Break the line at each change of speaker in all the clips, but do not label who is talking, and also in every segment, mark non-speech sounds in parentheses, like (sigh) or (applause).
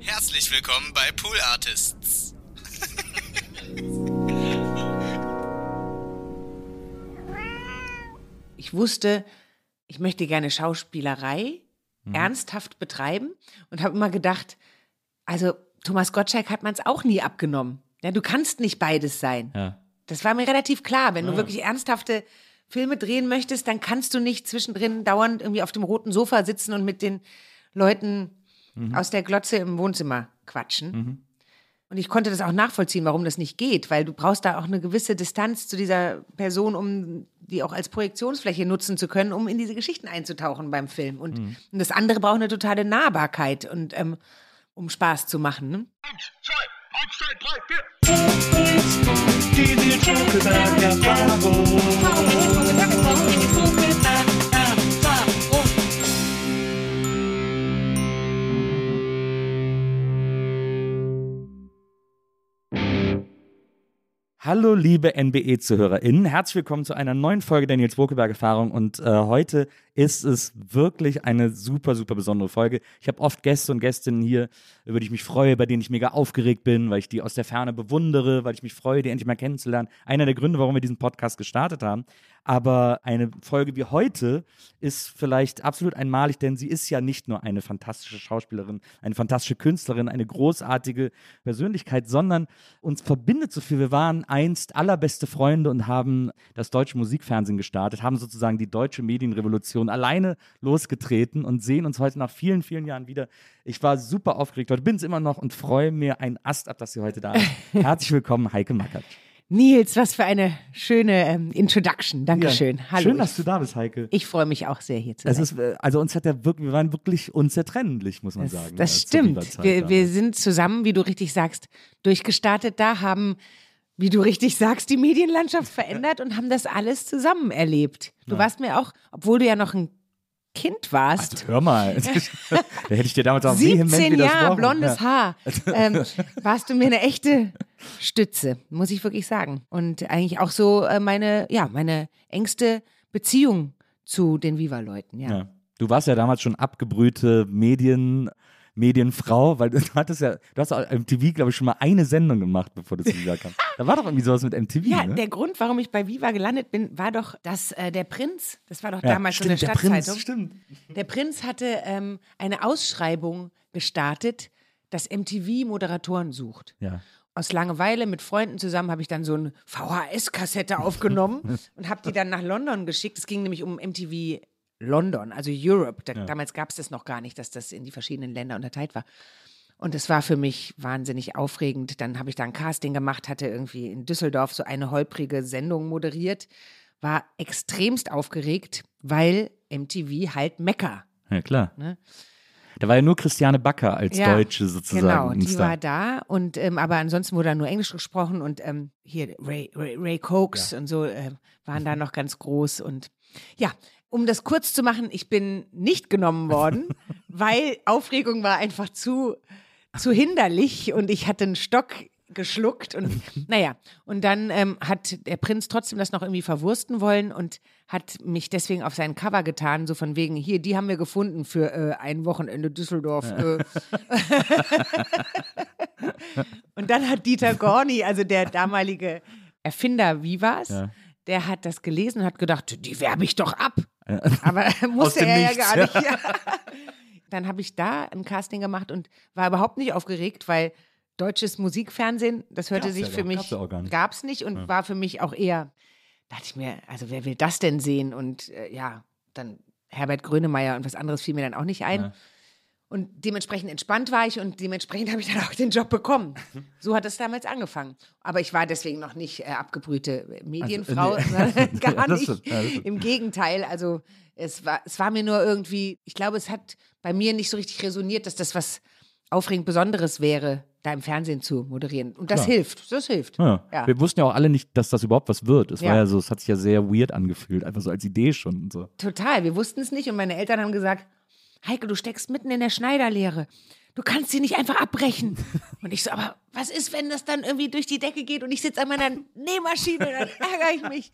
Herzlich willkommen bei Pool Artists.
ich wusste, ich möchte gerne Schauspielerei
Mhm.
ernsthaft betreiben und habe immer gedacht, also Thomas Gottschalk hat man es auch nie abgenommen. Ja, du kannst nicht beides sein.
Ja.
Das war mir relativ klar. Wenn du wirklich ernsthafte Filme drehen möchtest, dann kannst du nicht zwischendrin dauernd irgendwie auf dem roten Sofa sitzen und mit den Leuten
Mhm.
aus der Glotze im Wohnzimmer quatschen. Und ich konnte das auch nachvollziehen, warum das nicht geht, weil du brauchst da auch eine gewisse Distanz zu dieser Person, um die auch als Projektionsfläche nutzen zu können, um in diese Geschichten einzutauchen beim Film. Und, und das andere braucht eine totale Nahbarkeit und ähm, um Spaß zu machen. Ne?
Hallo liebe NBE-ZuhörerInnen, herzlich willkommen zu einer neuen Folge der Nils Wokelberg-Erfahrung und äh, heute ist es wirklich eine super, super besondere Folge. Ich habe oft Gäste und Gästinnen hier, über die ich mich freue, bei denen ich mega aufgeregt bin, weil ich die aus der Ferne bewundere, weil ich mich freue, die endlich mal kennenzulernen. Einer der Gründe, warum wir diesen Podcast gestartet haben. Aber eine Folge wie heute ist vielleicht absolut einmalig, denn sie ist ja nicht nur eine fantastische Schauspielerin, eine fantastische Künstlerin, eine großartige Persönlichkeit, sondern uns verbindet so viel. Wir waren einst allerbeste Freunde und haben das deutsche Musikfernsehen gestartet, haben sozusagen die deutsche Medienrevolution alleine losgetreten und sehen uns heute nach vielen, vielen Jahren wieder. Ich war super aufgeregt heute, bin es immer noch und freue mir ein Ast ab, dass sie heute da ist. (laughs) Herzlich willkommen, Heike Mackert.
Nils, was für eine schöne ähm, Introduction. Dankeschön.
Ja,
Hallo.
Schön, dass du da bist, Heike.
ich freue mich auch sehr hier zu sein.
ist, äh, also uns hat ja wirklich, wir waren wirklich unzertrennlich, muss man
Das,
sagen.
das stimmt. Wir, wir sind zusammen, wie du richtig sagst, durchgestartet da, haben, wie du richtig sagst, die Medienlandschaft verändert und haben das alles zusammen erlebt. Du warst mir auch, obwohl du ja noch ein Kind warst,
Also, hör mal, (laughs) da hätte ich dir damals auch vehement
17 Jahre, blondes
ja.
Haar, (laughs) ähm, warst du mir eine echte Stütze, muss ich wirklich sagen. Und eigentlich auch so äh, meine, ja, meine engste Beziehung zu den Viva-Leuten, ja.
Ja. Du warst ja damals schon abgebrühte Medien, Medienfrau, weil du hattest ja, du hast auf MTV, glaube ich, schon mal eine Sendung gemacht, bevor du zu Viva kamst. Da war doch irgendwie sowas mit MTV,
Ja,
ne?
der Grund, warum ich bei Viva gelandet bin, war doch, dass äh, der Prinz, das war doch
ja,
damals
stimmt,
so
der
eine
Prinz,
Stadtzeitung,
stimmt.
der Prinz hatte ähm, eine Ausschreibung gestartet, dass MTV Moderatoren sucht.
Ja.
Aus Langeweile mit Freunden zusammen habe ich dann so eine VHS-Kassette aufgenommen (laughs) und habe die dann nach London geschickt. Es ging nämlich um MTV London, also Europe. Da, Damals gab es das noch gar nicht, dass das in die verschiedenen Länder unterteilt war. Und es war für mich wahnsinnig aufregend. Dann habe ich da ein Casting gemacht, hatte irgendwie in Düsseldorf so eine holprige Sendung moderiert, war extremst aufgeregt, weil MTV halt Mecker.
Ja, klar.
Ne?
Da war ja nur Christiane Backer als
Ja,
Deutsche sozusagen.
Genau, die war da und ähm, aber ansonsten wurde da nur Englisch gesprochen und ähm, hier Ray, Ray, Ray Cokes und so äh, waren da noch ganz groß und ja, um das kurz zu machen, ich bin nicht genommen worden, (laughs) weil Aufregung war einfach zu zu hinderlich und ich hatte einen Stock geschluckt und (laughs) naja, und dann ähm, hat der Prinz trotzdem das noch irgendwie verwursten wollen und hat mich deswegen auf sein Cover getan, so von wegen, hier, die haben wir gefunden für äh, ein Wochenende Düsseldorf. Äh. (laughs) und dann hat Dieter Gorni, also der damalige Erfinder Vivas,
Ja.
Der hat das gelesen und hat gedacht, die werbe ich doch ab. Aber (laughs) (laughs) musste er ja
Nichts,
gar nicht. Ja. (laughs) Dann habe ich da ein Casting gemacht und war überhaupt nicht aufgeregt, weil deutsches Musikfernsehen, das hörte
Gab's
sich
ja
für mich,
gab's ja auch gar nicht.
und war für mich auch eher, dachte ich mir, also wer will das denn sehen? Und äh, ja, dann Herbert Grönemeyer und was anderes fiel mir dann auch nicht ein. Und dementsprechend entspannt war ich und dementsprechend (laughs) habe ich dann auch den Job bekommen. So hat es damals angefangen. Aber ich war deswegen noch nicht äh, abgebrühte Medienfrau,
nee. (laughs)
sondern (laughs) gar
Das
nicht.
das stimmt.
Im Gegenteil, also es war, es war mir nur irgendwie, ich glaube, es hat bei mir nicht so richtig resoniert, dass das was aufregend Besonderes wäre, da im Fernsehen zu moderieren. Und das
Klar.
hilft, das hilft.
Ja.
Ja.
Wir wussten ja auch alle nicht, dass das überhaupt was wird. Es
Ja.
war ja so, es hat sich ja sehr weird angefühlt, einfach so als Idee schon und so.
Total, wir wussten es nicht und meine Eltern haben gesagt, Heike, du steckst mitten in der Schneiderlehre. Du kannst sie nicht einfach abbrechen. (laughs) Und ich so, aber was ist, wenn das dann irgendwie durch die Decke geht und ich sitze an meiner Nähmaschine, dann (laughs) ärgere ich mich.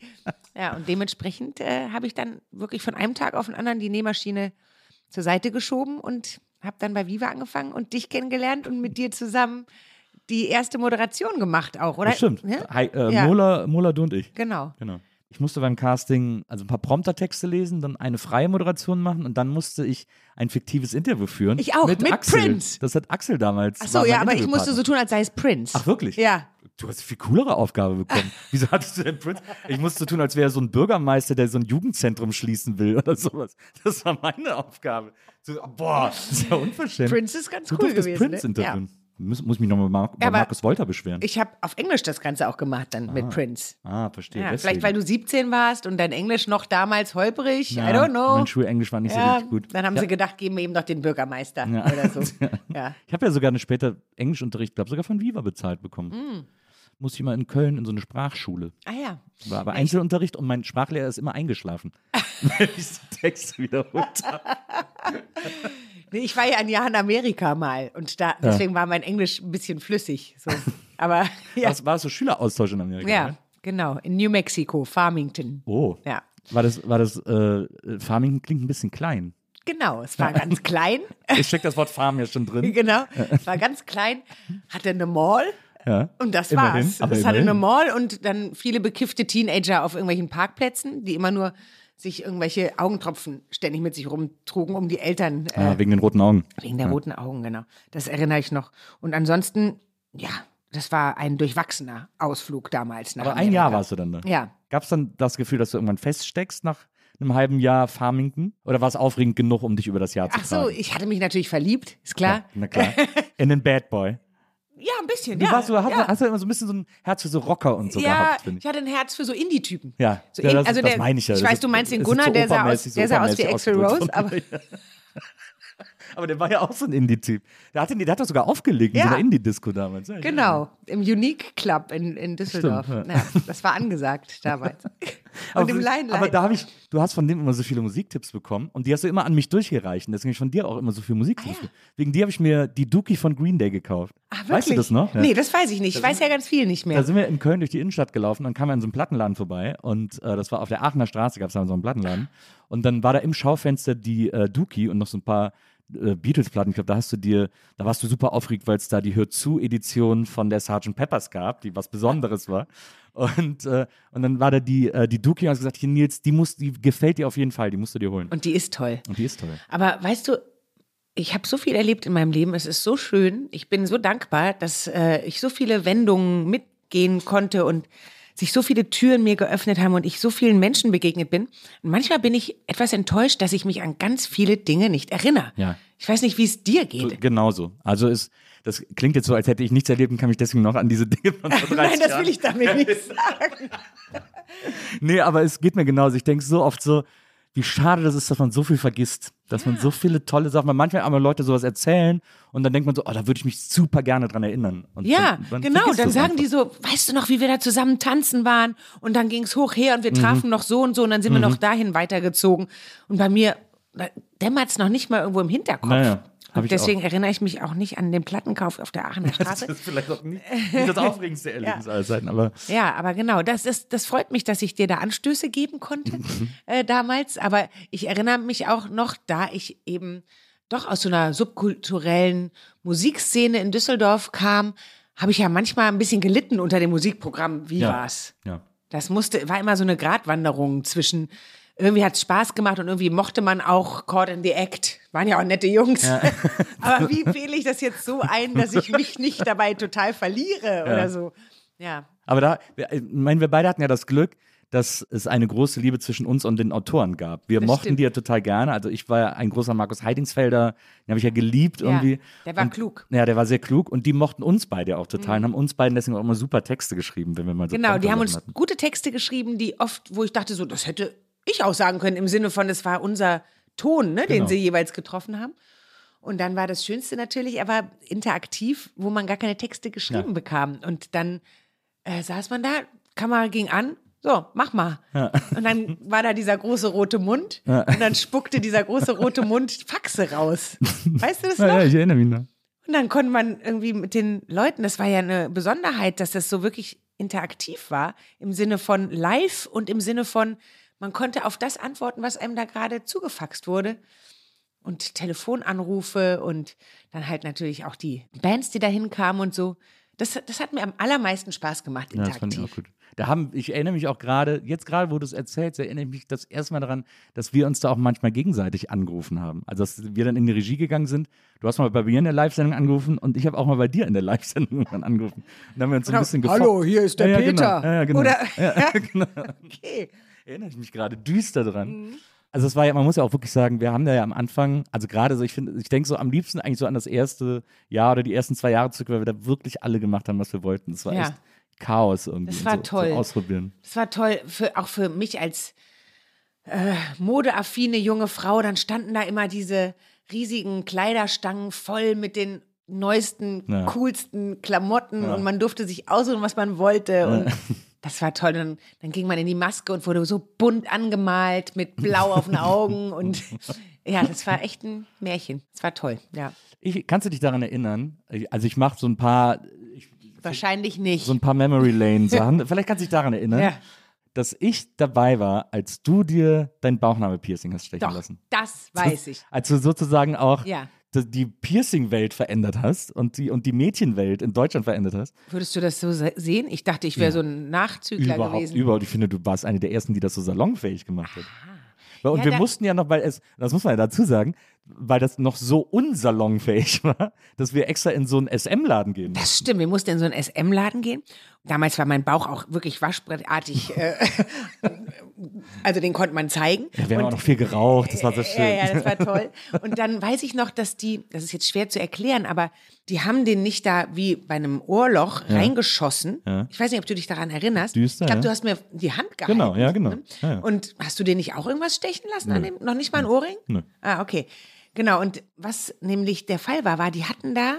Ja, und dementsprechend äh, habe ich dann wirklich von einem Tag auf den anderen die Nähmaschine zur Seite geschoben und habe dann bei Viva angefangen und dich kennengelernt und mit dir zusammen die erste Moderation gemacht auch, oder?
Stimmt.
Ja?
Hi, äh,
Ja.
Mola, Mola, du und ich.
Genau.
Genau. Ich musste beim Casting also ein paar Promptertexte lesen, dann eine freie Moderation machen und dann musste ich ein fiktives Interview führen.
Ich auch, mit
Axel.
Prince.
Das hat Axel damals.
Ach so, ja, aber ich musste so tun, als sei es Prince.
Ach wirklich?
Ja.
Du hast eine viel coolere Aufgabe bekommen. (laughs) Wieso hattest du denn Prince? Ich musste so tun, als wäre er so ein Bürgermeister, der so ein Jugendzentrum schließen will oder sowas. Das war meine Aufgabe. So, boah, das ist ja unverschämt.
Prince ist ganz
du
cool gewesen.
Prince
ne? ja.
Muss, muss mich nochmal Mar bei Markus Wolter beschweren.
Ich habe auf Englisch das Ganze auch gemacht dann mit Prince.
ah, verstehe.
Ja, vielleicht weil du 17 warst und dein Englisch noch damals holprig.
ja,
I don't know.
Mein Schulenglisch war nicht so
ja,
richtig gut.
Dann haben sie gedacht, geben wir ihm doch den Bürgermeister
Ja.
oder so. (laughs)
Ich habe ja sogar eine später Englischunterricht, glaube sogar von Viva bezahlt bekommen.
Mm.
Musste ich mal in Köln in so eine Sprachschule.
Ah ja.
War aber Einzelunterricht und mein Sprachlehrer ist immer eingeschlafen, (laughs) wenn ich die Texte wiederholt (laughs) habe.
Ich war ja ein Jahr in Amerika mal und da deswegen war mein Englisch ein bisschen flüssig. So. Aber (laughs) ja.
Was war das so Schüleraustausch in Amerika?
ja,
ne?
genau. In New Mexico, Farmington.
Oh.
Ja.
War das, war das, äh, Farming klingt ein bisschen klein.
Genau, es war ganz (laughs) klein.
Ich stecke das Wort Farm ja schon drin.
genau, es war ganz klein, hatte eine Mall.
Ja.
Und das
Immerhin,
war's. Es hatte eine Mall und dann viele bekiffte Teenager auf irgendwelchen Parkplätzen, die immer nur sich irgendwelche Augentropfen ständig mit sich rumtrugen, um die Eltern äh,
Ah, wegen den roten Augen.
wegen der roten Augen, genau. Das erinnere ich noch. Und ansonsten, ja, das war ein durchwachsener Ausflug damals.
Aber ein
Amerika.
Jahr warst du dann da.
Ja.
Gab es dann das Gefühl, dass du irgendwann feststeckst nach einem halben Jahr Farmington? Oder war es aufregend genug, um dich über das Jahr zu
Ach so,
tragen?
ich hatte mich natürlich verliebt, ist klar.
Ja, na klar. In den Bad Boy.
Ja, ein bisschen,
Du
ja.
warst so, hast,
ja.
hast du immer so ein bisschen so ein Herz für so Rocker und so
ja,
gehabt, finde
ich
ich.
hatte ein Herz für so Indie-Typen.
Ja,
so
ja, das-
also
das
der,
meine ich ja.
Ich weiß, du meinst den Gunnar,
so
der sah aus, der sah aus wie Axel Rose, aber. (laughs)
Aber der war ja auch so ein Indie-Typ. Der hat, den, der hat doch sogar aufgelegt in
Ja.
so einer Indie-Disco damals. Ja, ich
genau, im Unique Club in, in Düsseldorf.
Stimmt,
ja. das war angesagt (laughs) damals. Und
Aber,
im Line
aber da habe ich, du hast von dem immer so viele Musiktipps bekommen und die hast du immer an mich durchgereicht. Und Deswegen habe ich von dir auch immer so viele Musiktipps.
Ah, ja.
Wegen dir habe ich mir die Dookie von Green Day gekauft.
Ach, wirklich?
Weißt du das noch? Ja.
Nee, das weiß ich nicht. Ich weiß ja ganz viel nicht mehr.
Da sind wir in Köln durch die Innenstadt gelaufen, dann kam er in so einem Plattenladen vorbei und äh, das war auf der Aachener Straße, gab es da so einen Plattenladen. Und dann war da im Schaufenster die äh, Dookie und noch so ein paar äh, Beatles-Platten. Ich glaube, da hast du dir, da warst du super aufgeregt, weil es da die Hör zu-Edition von der Sgt. Peppers gab, die was Besonderes war. Und, äh, und dann war da die, äh, die Dookie und hast gesagt, hier Nils, die, muss, die gefällt dir auf jeden Fall, die musst du dir holen.
Und die ist toll.
Und die ist toll.
Aber weißt du, ich habe so viel erlebt in meinem Leben. Es ist so schön. Ich bin so dankbar, dass äh, ich so viele Wendungen mitgehen konnte und sich so viele Türen mir geöffnet haben und ich so vielen Menschen begegnet bin. Und manchmal bin ich etwas enttäuscht, dass ich mich an ganz viele Dinge nicht erinnere.
Ja.
Ich weiß nicht, wie es dir geht.
So, genauso. Also ist, das klingt jetzt so, als hätte ich nichts erlebt und kann mich deswegen noch an diese Dinge von vor (laughs) 30
Nein, das will ich damit nicht (laughs) sagen.
Nee, aber es geht mir genauso. Ich denke so oft so, wie schade das ist, dass man so viel vergisst. Dass man so viele tolle Sachen, weil manchmal aber Leute sowas erzählen und dann denkt man so, oh, da würde ich mich super gerne dran erinnern. Und
Ja,
dann,
genau.
vergisst
Dann sagen
einfach.
die so, weißt du noch, wie wir da zusammen tanzen waren? Und dann ging es hoch her und wir
Mhm.
trafen noch so und so und dann sind wir noch dahin weitergezogen. Und bei mir dämmert es noch nicht mal irgendwo im Hinterkopf.
Naja,
deswegen erinnere ich mich auch nicht an den Plattenkauf auf der Aachener
Das
Straße.
ist vielleicht auch nicht, (laughs) nicht das aufregendste Erlebnis aller Zeiten, aber
Ja, aber genau, das, ist, das freut mich, dass ich dir da Anstöße geben konnte
Mhm.
äh, damals. Aber ich erinnere mich auch noch, da ich eben doch aus so einer subkulturellen Musikszene in Düsseldorf kam, habe ich ja manchmal ein bisschen gelitten unter dem Musikprogramm. Wie
Ja.
war's?
Ja.
Das musste, war immer so eine Gratwanderung zwischen, irgendwie hat es Spaß gemacht und irgendwie mochte man auch Caught in the Act. Waren ja auch nette Jungs. (laughs) Aber wie wähle ich das jetzt so ein, dass ich mich nicht dabei total verliere oder so? Ja.
Aber da, wir- ich meine, wir beide hatten ja das Glück, dass es eine große Liebe zwischen uns und den Autoren gab. Wir
Das
mochten
stimmt.
die ja total gerne. Also ich war ja ein großer Markus Heidingsfelder, den habe ich ja geliebt
Ja,
irgendwie.
der war
und,
klug.
Ja, der war sehr klug und die mochten uns beide auch total und haben uns beiden deswegen auch immer super Texte geschrieben, wenn wir mal so
Genau, die haben uns
hatten.
gute Texte geschrieben, die oft, wo ich dachte, so, das hätte ich auch sagen können, im Sinne von, es war unser Ton, ne, den
Genau.
sie jeweils getroffen haben. Und dann war das Schönste natürlich, er war interaktiv, wo man gar keine Texte geschrieben
Ja.
bekam. Und dann äh, saß man da, Kamera ging an, so, mach mal. Und dann war da dieser große rote Mund und dann spuckte dieser große rote Mund Faxe raus. Weißt du das noch?
Ja, ja, ich erinnere mich noch.
Und dann konnte man irgendwie mit den Leuten, das war ja eine Besonderheit, dass das so wirklich interaktiv war, im Sinne von live und im Sinne von, man konnte auf das antworten, was einem da gerade zugefaxt wurde. Und Telefonanrufe und dann halt natürlich auch die Bands, die da hinkamen und so. Das, das hat mir am allermeisten Spaß gemacht,
Ja, das fand
interaktiv.
ich auch gut. Da haben, ich erinnere mich auch gerade, jetzt gerade, wo du es erzählst, erinnere ich mich das erste Mal daran, dass wir uns da auch manchmal gegenseitig angerufen haben. Also, dass wir dann in die Regie gegangen sind. Du hast mal bei mir in der Live-Sendung angerufen und ich habe auch mal bei dir in der Live-Sendung (laughs) angerufen. Und dann haben wir uns so ein bisschen gefo-
Hallo, hier ist der
ja, ja,
Peter.
Genau. Ja, genau.
Oder,
ja, (laughs) genau.
okay.
Erinnere ich mich gerade düster dran.
Mhm.
Also es war ja, man muss ja auch wirklich sagen, wir haben da ja am Anfang, also gerade so, ich finde, ich denke so am liebsten eigentlich so an das erste Jahr oder die ersten zwei Jahre zurück, weil wir da wirklich alle gemacht haben, was wir wollten. Das war
Ja.
echt Chaos irgendwie.
Das war
so,
toll.
So ausprobieren.
Das war toll, für, auch für mich als äh, modeaffine junge Frau. Dann standen da immer diese riesigen Kleiderstangen voll mit den neuesten,
Ja.
coolsten Klamotten und man durfte sich aussuchen, was man wollte. Und (laughs) das war toll. Dann, dann ging man in die Maske und wurde so bunt angemalt mit Blau auf den Augen. (laughs) Und ja, das war echt ein Märchen. Das war toll, ja.
Ich, kannst du dich daran erinnern? Ich, also ich mache so ein paar,
Wahrscheinlich nicht.
so ein paar Memory Lane Sachen. (laughs) Vielleicht kannst du dich daran erinnern,
Ja.
dass ich dabei war, als du dir dein Bauchnabel-Piercing hast stechen
Doch,
lassen.
das (laughs) weiß ich.
Als du sozusagen auch
Ja.
Die- Piercing-Welt verändert hast und die, und die Mädchenwelt in Deutschland verändert hast.
Würdest du das so se- sehen? Ich dachte, ich wäre so ein Nachzügler
Überhaupt,
gewesen.
überhaupt. Ich finde, du warst eine der ersten, die das so salonfähig gemacht hat. Weil- Und
Ja,
wir mussten ja noch, weil es, das muss man ja dazu sagen, weil das noch so unsalonfähig (laughs) war, dass wir extra in so einen SM-Laden gehen mussten.
Das stimmt, wir mussten in so einen SM-Laden gehen. Damals war mein Bauch auch wirklich waschbrettartig, (laughs) äh, also den konnte man zeigen.
Ja, wir haben
Und-
auch noch viel geraucht, das war so schön.
Ja, ja, das war toll. Und dann weiß ich noch, dass die, das ist jetzt schwer zu erklären, aber die haben den nicht da wie bei einem Ohrloch reingeschossen.
Ja.
Ich weiß nicht, ob du dich daran erinnerst.
Düster,
ich glaube,
ja.
du hast mir die Hand gehalten.
Genau, ja, genau.
ne?
Ja, ja.
Und hast du den nicht auch irgendwas stechen lassen an dem? Noch nicht mal ein Ohrring?
Nö.
Ah, okay. Genau. Und was nämlich der Fall war, war, die hatten da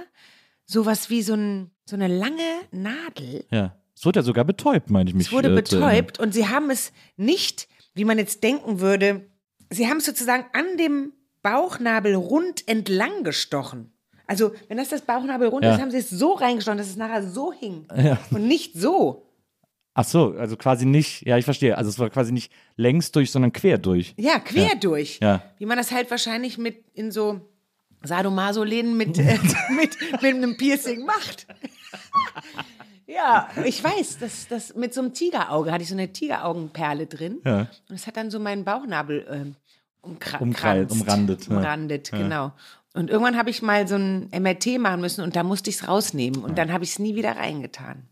sowas wie so, ein, so eine lange Nadel.
Ja. Es wurde ja sogar betäubt, meine ich mich.
Es wurde
äh,
betäubt und sie haben es nicht, wie man jetzt denken würde, sie haben es sozusagen an dem Bauchnabel rund entlang gestochen. Also, wenn das das Bauchnabel rund
Ja.
ist, haben sie es so reingestochen, dass es nachher so hing. (laughs)
Ja.
Und nicht so.
Ach so, also quasi nicht, ja, ich verstehe. Also es war quasi nicht längs durch, sondern quer durch.
Ja, quer
Ja.
durch.
Ja.
Wie man das halt wahrscheinlich mit in so Sadomaso-Läden mit, (laughs) äh, mit, mit einem Piercing macht. ja, ich weiß, das, das mit so einem Tigerauge hatte ich so eine Tigeraugenperle drin.
Ja.
Und es hat dann so meinen Bauchnabel ähm, umkra
Umkreist,
kranzt.
umrandet, ja.
Umrandet, genau. Und irgendwann habe ich mal so ein MRT machen müssen und da musste ich es rausnehmen. Und dann habe ich es nie wieder reingetan.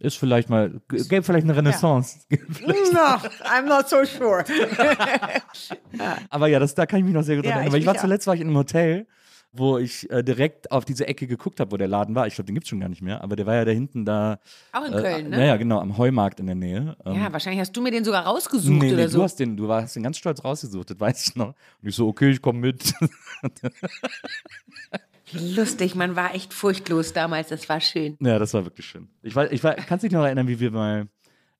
Ist vielleicht mal, g- gäbe vielleicht eine Renaissance. (laughs)
No, I'm not so sure. (laughs)
Aber ja, das, da kann ich mich noch sehr gut
Ja,
erinnern.
ich
Weil ich war zuletzt war ich in einem Hotel, wo ich äh, direkt auf diese Ecke geguckt habe, wo der Laden war. Ich glaube, den gibt's schon gar nicht mehr, aber der war ja da hinten da.
Auch in
äh,
Köln, ne?
Naja, genau, am Heumarkt in der Nähe. Ähm,
Ja, wahrscheinlich hast du mir den sogar rausgesucht
nee, nee,
oder
du
so.
hast den, du hast den ganz stolz rausgesucht, das weiß ich noch. Und ich so, okay, ich komme mit. (laughs)
Lustig, man war echt furchtlos damals, das war schön.
ja, das war wirklich schön. Ich war, ich war, kannst dich noch erinnern, wie wir mal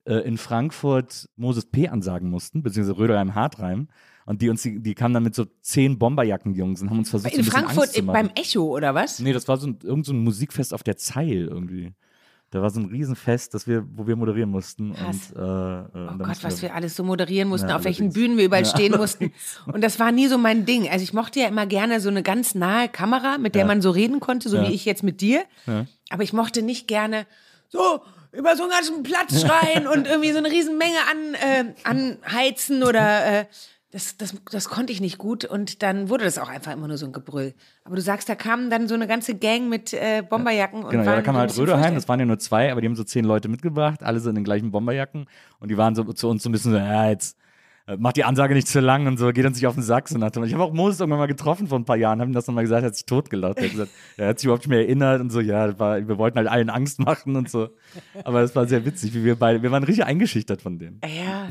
äh, in Frankfurt Moses P. ansagen mussten, beziehungsweise Röderheim Hartreim. Und die uns, die, die kamen dann mit so zehn Bomberjacken-Jungs und haben uns versucht, so
In
ein bisschen
Frankfurt im- beim Echo oder was?
Nee, das war so ein, irgend so ein Musikfest auf der Zeil irgendwie. Da war so ein Riesenfest, das wir, wo wir moderieren mussten.
Krass.
Und, äh, äh,
Oh Gott, was wir alles so moderieren mussten,
Ja,
auf welchen. Bühnen wir überall
Ja,
stehen mussten. Und das war nie so mein Ding. Also ich mochte ja immer gerne so eine ganz nahe Kamera, mit der
Ja.
man so reden konnte, so wie ich jetzt mit dir. Aber ich mochte nicht gerne so über so einen ganzen Platz schreien (laughs) und irgendwie so eine Riesenmenge an, äh, anheizen oder äh, das, das, das konnte ich nicht gut und dann wurde das auch einfach immer nur so ein Gebrüll. Aber du sagst, da kamen dann so eine ganze Gang mit äh, Bomberjacken und
Genau, ja, da kam halt Röderheim, das waren ja nur zwei, aber die haben so zehn Leute mitgebracht, alle so in den gleichen Bomberjacken und die waren so zu uns so ein bisschen so, ja, jetzt macht die Ansage nicht zu lang und so, geht uns nicht auf den Sack. Dem- ich habe auch Moses irgendwann mal getroffen vor ein paar Jahren, habe ihm das nochmal gesagt, er hat sich totgelacht. Er hat gesagt, er hat sich überhaupt nicht mehr erinnert und so, ja, war, wir wollten halt allen Angst machen und so. Aber es war sehr witzig, wie wir beide, wir waren richtig eingeschüchtert von denen.
Ja,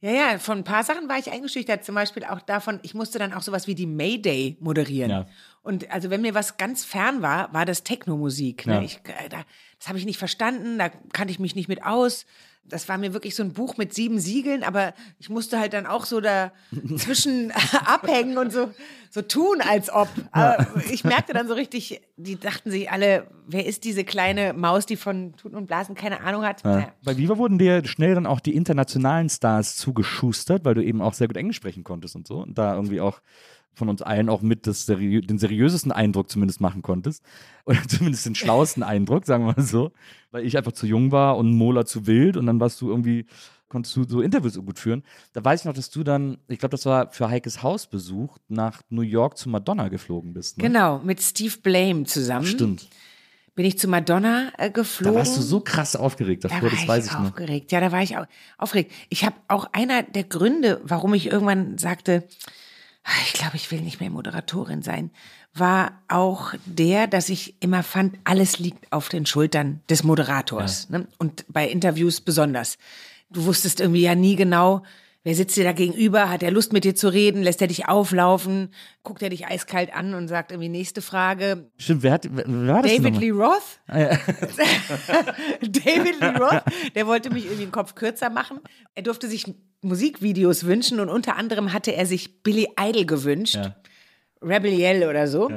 ja, ja, von ein paar Sachen war ich eingeschüchtert. Zum Beispiel auch davon, ich musste dann auch sowas wie die Mayday moderieren.
Ja.
Und also wenn mir was ganz fern war, war das Techno-Musik. Ne?
Ja.
Ich, äh, da, das habe ich nicht verstanden, da kannte ich mich nicht mit aus. Das war mir wirklich so ein Buch mit sieben Siegeln, aber ich musste halt dann auch so da (laughs) zwischen (laughs) abhängen und so, so tun, als ob. Aber ich merkte dann so richtig, die dachten sich alle, wer ist diese kleine Maus, die von Tuten und Blasen keine Ahnung hat?
Ja. Bei Viva wurden dir schnell dann auch die internationalen Stars zugeschustert, weil du eben auch sehr gut Englisch sprechen konntest und so. Und da irgendwie auch von uns allen auch mit das seriö den seriösesten Eindruck zumindest machen konntest. (laughs) Oder zumindest den schlauesten Eindruck, sagen wir mal so. Weil ich einfach zu jung war und Mola zu wild und dann warst du irgendwie, konntest du so Interviews so gut führen. Da weiß ich noch, dass du dann, ich glaube, das war für Heikes Hausbesuch, nach New York zu Madonna geflogen bist. Ne?
Genau, mit Steve Blame zusammen.
Stimmt.
Bin ich zu Madonna äh,
Da
geflogen.
warst du so krass aufgeregt
Da
davor,
war
das weiß ich noch.
aufgeregt. Ja, da war ich au aufgeregt. Ich habe auch einer der Gründe, warum ich irgendwann sagte, "Ah, ich glaube, ich will nicht mehr Moderatorin sein, war auch der, dass ich immer fand, alles liegt auf den Schultern des Moderators. Ne? Und bei Interviews besonders. Du wusstest irgendwie ja nie genau, wer sitzt dir da gegenüber, hat er Lust mit dir zu reden, lässt er dich auflaufen, guckt er dich eiskalt an und sagt irgendwie nächste Frage,
Stimmt, wer, hat, wer war das
David? Lee Roth. (laughs) David Lee Roth, der wollte mich irgendwie den Kopf kürzer machen. Er durfte sich Musikvideos wünschen und unter anderem hatte er sich Billy Idol gewünscht.
Ja.
Rebel Yell oder so.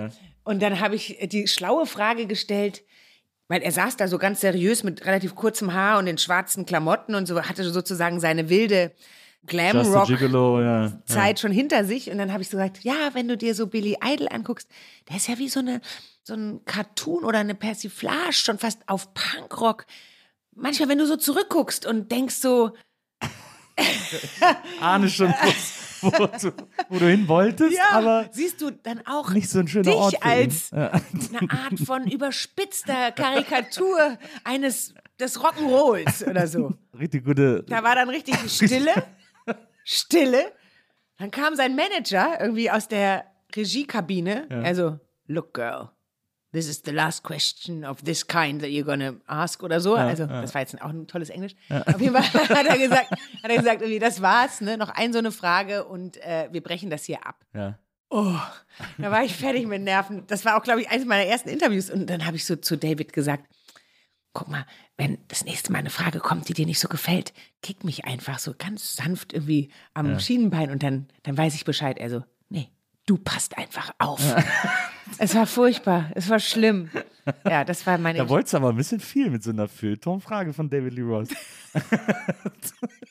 Und dann habe ich die schlaue Frage gestellt, weil er saß da so ganz seriös mit relativ kurzem Haar und den schwarzen Klamotten und so, hatte sozusagen seine wilde
Just a
Glam-Rock
Gigolo, ja.
Zeit schon hinter sich und dann habe ich so gesagt, ja, wenn du dir so Billy Idol anguckst, der ist ja wie so eine so ein Cartoon oder eine Persiflage schon fast auf Punkrock. Manchmal, wenn du so zurückguckst und denkst so, (laughs)
ahne schon, wo, wo, du, wo du hin wolltest,
ja,
aber
siehst du dann auch
nicht so ein schöner
dich
Ort.
als
Ja.
eine Art von überspitzter Karikatur eines des Rock'n'Rolls oder so.
Richtig gute.
Da war dann richtig (laughs) Stille. Stille. Dann kam sein Manager irgendwie aus der Regiekabine. Also, look, girl, this is the last question of this kind that you're gonna ask oder so. also, das war jetzt auch ein tolles Englisch. Auf jeden Fall (laughs) hat er gesagt, hat er gesagt, irgendwie, das war's, ne? Noch ein so eine Frage und äh, wir brechen das hier ab.
Ja.
Oh, da war ich fertig mit Nerven. Das war auch, glaube ich, eines meiner ersten Interviews. Und dann habe ich so zu David gesagt, guck mal, wenn das nächste Mal eine Frage kommt, die dir nicht so gefällt, kick mich einfach so ganz sanft irgendwie am Schienenbein und dann, dann weiß ich Bescheid. Also, nee, du passt einfach auf. (laughs) es war furchtbar, es war schlimm. Ja, das war meine...
Da wolltest du aber ein bisschen viel mit so einer Feuilleton-Frage von David Lee Roth. (laughs)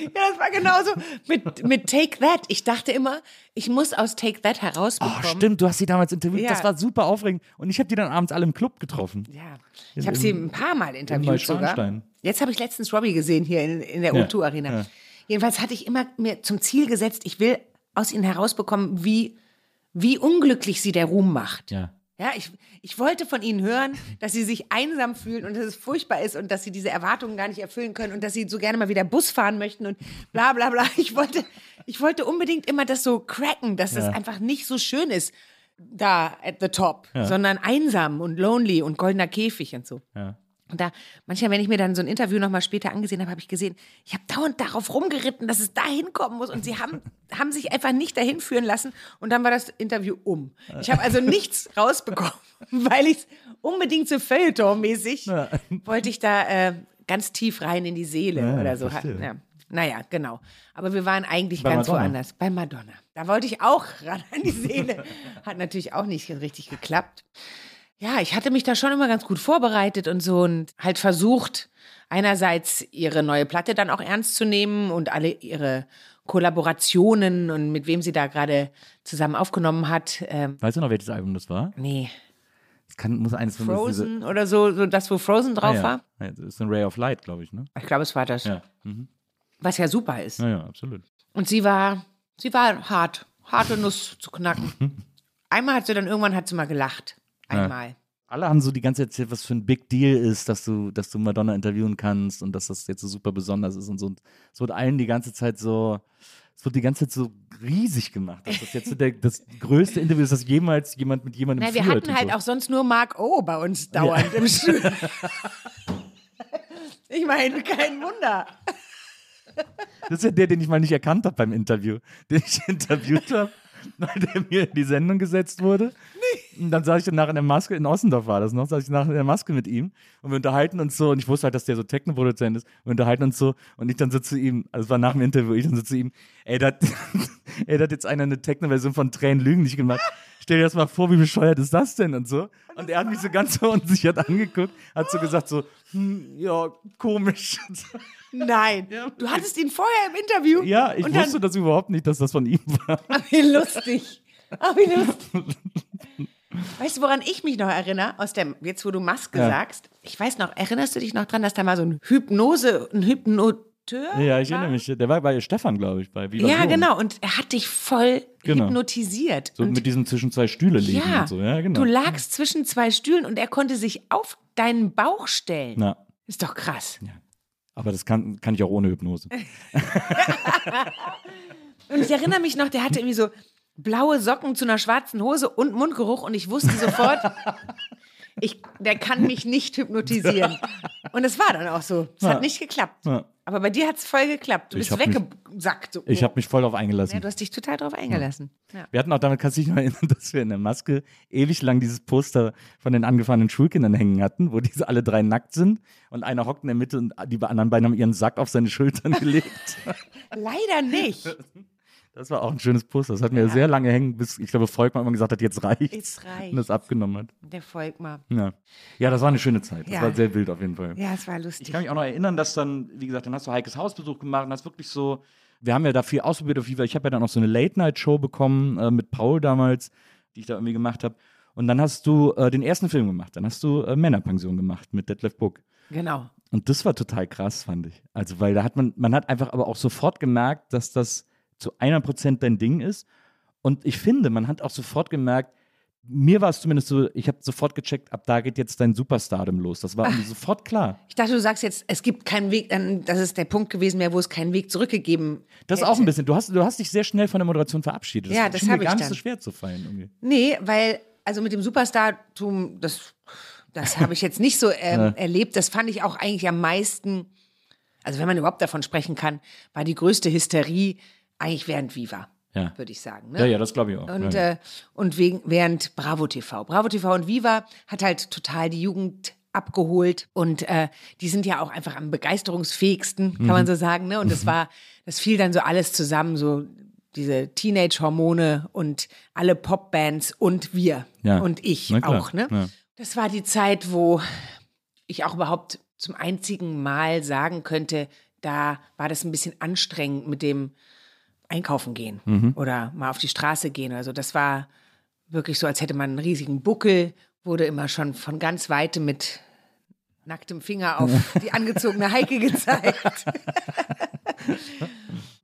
Ja, das war genauso mit, mit Take That. Ich dachte immer, ich muss aus Take That
Oh,
herausbekommen.
stimmt, du hast sie damals interviewt.
Ja.
Das war super aufregend. Und ich habe die dann abends alle im Club getroffen.
Ja, ich habe sie ein paar Mal interviewt sogar. Jetzt habe ich letztens Robbie gesehen hier in, in der
Ja,
O2 Arena.
ja.
Jedenfalls hatte ich immer mir zum Ziel gesetzt, ich will aus ihnen herausbekommen, wie, wie unglücklich sie der Ruhm macht.
Ja.
Ja, ich, ich wollte von ihnen hören, dass sie sich einsam fühlen und dass es furchtbar ist und dass sie diese Erwartungen gar nicht erfüllen können und dass sie so gerne mal wieder Bus fahren möchten und bla bla bla. (laughs) Ich wollte, ich wollte unbedingt immer das so cracken, dass es
Ja.
einfach nicht so schön ist da at the top, sondern einsam und lonely und goldener Käfig und so.
Ja.
Und da, manchmal, wenn ich mir dann so ein Interview nochmal später angesehen habe, habe ich gesehen, ich habe dauernd darauf rumgeritten, dass es dahin kommen muss. Und sie haben, (laughs) haben sich einfach nicht dahin führen lassen. Und dann war das Interview um. Ich habe also nichts (laughs) rausbekommen, weil ich unbedingt so Feuilleton-mäßig wollte ich da äh, ganz tief rein in die Seele
Ja,
oder so.
verstehe.
Ja. Naja, genau. Aber wir waren eigentlich
Bei
ganz
Madonna.
woanders. Bei Madonna. Da wollte ich auch (laughs) ran an die Seele. Hat natürlich auch nicht richtig geklappt. Ja, ich hatte mich da schon immer ganz gut vorbereitet und so und halt versucht, einerseits ihre neue Platte dann auch ernst zu nehmen und alle ihre Kollaborationen und mit wem sie da gerade zusammen aufgenommen hat. Ähm,
Weißt du noch, welches Album das war?
nee,
Das kann, muss eines von
Frozen oder so, so das, wo Frozen drauf
Ah, ja.
war.
Ja, das ist ein Ray of Light, glaube ich, ne?
Ich glaube, es war das.
Ja. Mhm.
Was ja super ist.
Ja, ja, absolut.
Und sie war, sie war hart, harte Nuss zu knacken. (laughs) Einmal hat sie dann irgendwann hat sie mal gelacht. Einmal.
Alle haben so die ganze Zeit erzählt, was für ein Big Deal ist, dass du, dass du Madonna interviewen kannst und dass das jetzt so super besonders ist und so. Und es wird allen die ganze Zeit so, es wird die ganze Zeit so riesig gemacht, dass das jetzt so der, das größte Interview ist, das jemals jemand mit jemandem
Na, wir
führt
hatten
und
halt
so.
auch sonst nur Mark O bei uns dauernd im (laughs) Studio. ich meine, kein Wunder.
Das ist ja der, den ich mal nicht erkannt habe beim Interview, den ich (laughs) interviewt habe, (laughs) der mir in die Sendung gesetzt wurde. Und dann saß ich danach in der Maske, in Ossendorf war das noch, saß ich nachher in der Maske mit ihm und wir unterhalten uns so und ich wusste halt, dass der so Techno-Produzent ist. Wir unterhalten uns so und ich dann so zu ihm, also es war nach dem Interview, ich dann so zu ihm, ey, da hat, (laughs) ey, da hat jetzt einer eine Techno-Version von Tränen Lügen nicht gemacht. Stell dir das mal vor, wie bescheuert ist das denn und so. Und er hat mich so ganz (laughs) verunsichert angeguckt, hat so gesagt so, hm, ja, komisch.
Nein, du hattest ihn vorher im Interview.
Ja, ich
und dann,
wusste das überhaupt nicht, dass das von ihm war.
Ach, wie lustig. Ach, wie lustig. Weißt du, woran ich mich noch erinnere, aus dem, jetzt wo du Maske
Ja.
sagst? Ich weiß noch, erinnerst du dich noch dran, dass da mal so ein Hypnose, ein Hypnoteur
Ja, ich
war?
erinnere mich. Der war bei Stefan, glaube ich, bei Viva
Ja,
Blumen.
genau. Und er hat dich voll
Genau.
hypnotisiert.
So
und
mit diesem zwischen zwei Stühle liegen
ja,
und so. Ja, genau.
du lagst zwischen zwei Stühlen und er konnte sich auf deinen Bauch stellen.
Na,
Ist doch krass.
aber das kann, kann ich auch ohne Hypnose. (laughs)
Und ich erinnere mich noch, der hatte irgendwie so blaue Socken zu einer schwarzen Hose und Mundgeruch und ich wusste sofort, (laughs) ich, der kann mich nicht hypnotisieren. (laughs) Und es war dann auch so. Es
Ja.
hat nicht geklappt.
Ja.
Aber bei dir hat es voll geklappt. Du
Ich
bist weggesackt. So.
Ich habe mich voll darauf eingelassen.
ja, du hast dich total drauf eingelassen. Ja.
Wir hatten auch damit, kannst du dich noch erinnern, (laughs) dass wir in der Maske ewig lang dieses Poster von den angefahrenen Schulkindern hängen hatten, wo diese alle drei nackt sind und einer hockt in der Mitte und die anderen beiden haben ihren Sack auf seine Schultern (laughs) gelegt.
Leider nicht. (laughs)
Das war auch ein schönes Poster. Das hat mir sehr lange hängen, bis ich glaube, Volkmann immer gesagt hat, jetzt reicht's.
Jetzt reicht's.
Und das abgenommen hat.
Der Volkmar.
Ja. ja, das war eine schöne Zeit. Das
Ja.
war sehr wild auf jeden Fall.
Ja, es war
Ich
lustig.
kann mich auch noch erinnern, dass dann, wie gesagt, dann hast du Heikes Hausbesuch gemacht und hast wirklich so, wir haben ja da viel ausprobiert auf Viva. Ich habe ja dann auch so eine Late-Night-Show bekommen äh, mit Paul damals, die ich da irgendwie gemacht habe. Und dann hast du äh, den ersten Film gemacht. Dann hast du äh, Männerpension gemacht mit Detlef Book.
Genau.
Und das war total krass, fand ich. Also, weil da hat man, man hat einfach aber auch sofort gemerkt, dass das zu einer Prozent dein Ding ist. Und ich finde, man hat auch sofort gemerkt, mir war es zumindest so, ich habe sofort gecheckt, ab da geht jetzt dein Superstardom los. Das war irgendwie sofort klar.
Ich dachte, du sagst jetzt, es gibt keinen Weg, das ist der Punkt gewesen wäre, wo es keinen Weg zurückgegeben
Das ist auch ein bisschen. Du hast, du hast dich sehr schnell von der Moderation verabschiedet.
Ja, das
schien mir
hab ich
gar nicht
dann.
so schwer zu fallen. Irgendwie.
Nee, weil, also mit dem Superstartum, das, das habe ich jetzt nicht so ähm, (laughs) erlebt. Das fand ich auch eigentlich am meisten, also wenn man überhaupt davon sprechen kann, war die größte Hysterie eigentlich während Viva,
Ja.
würde ich sagen. Ne?
Ja, ja, das glaube ich auch.
Und,
ja,
äh, und wegen, während Bravo TV. Bravo TV und Viva hat halt total die Jugend abgeholt und äh, die sind ja auch einfach am begeisterungsfähigsten, kann
Mhm.
man so sagen. Ne? Und das war, das fiel dann so alles zusammen, so diese Teenage-Hormone und alle Popbands und wir
Ja.
und ich auch. Ne?
ja.
Das war die Zeit, wo ich auch überhaupt zum einzigen Mal sagen könnte, da war das ein bisschen anstrengend mit dem Einkaufen gehen
Mhm.
oder mal auf die Straße gehen. Also das war wirklich so, als hätte man einen riesigen Buckel, wurde immer schon von ganz weitem mit nacktem Finger auf (laughs) die angezogene Heike gezeigt. (laughs)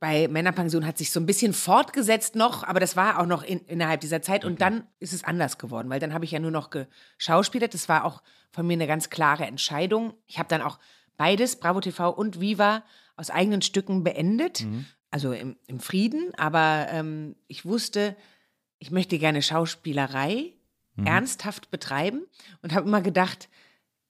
Bei Männerpension hat sich so ein bisschen fortgesetzt noch, aber das war auch noch in, innerhalb dieser Zeit. Und dann ist es anders geworden, weil dann habe ich ja nur noch geschauspielert. Das war auch von mir eine ganz klare Entscheidung. Ich habe dann auch beides, Bravo TV und Viva, aus eigenen Stücken beendet. Also im, im Frieden. Aber ähm, ich wusste, ich möchte gerne Schauspielerei ernsthaft betreiben und habe immer gedacht,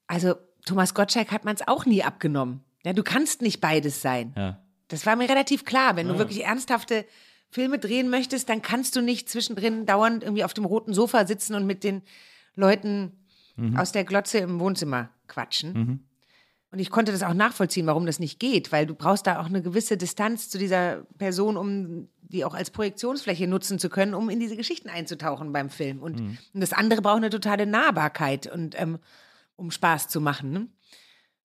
also Thomas Gottschalk hat man es auch nie abgenommen. Ja, du kannst nicht beides sein.
ja.
Das war mir relativ klar. Wenn du wirklich ernsthafte Filme drehen möchtest, dann kannst du nicht zwischendrin dauernd irgendwie auf dem roten Sofa sitzen und mit den Leuten aus der Glotze im Wohnzimmer quatschen. Und ich konnte das auch nachvollziehen, warum das nicht geht, weil du brauchst da auch eine gewisse Distanz zu dieser Person, um die auch als Projektionsfläche nutzen zu können, um in diese Geschichten einzutauchen beim Film. Und, und das andere braucht eine totale Nahbarkeit und ähm, um Spaß zu machen. Ne?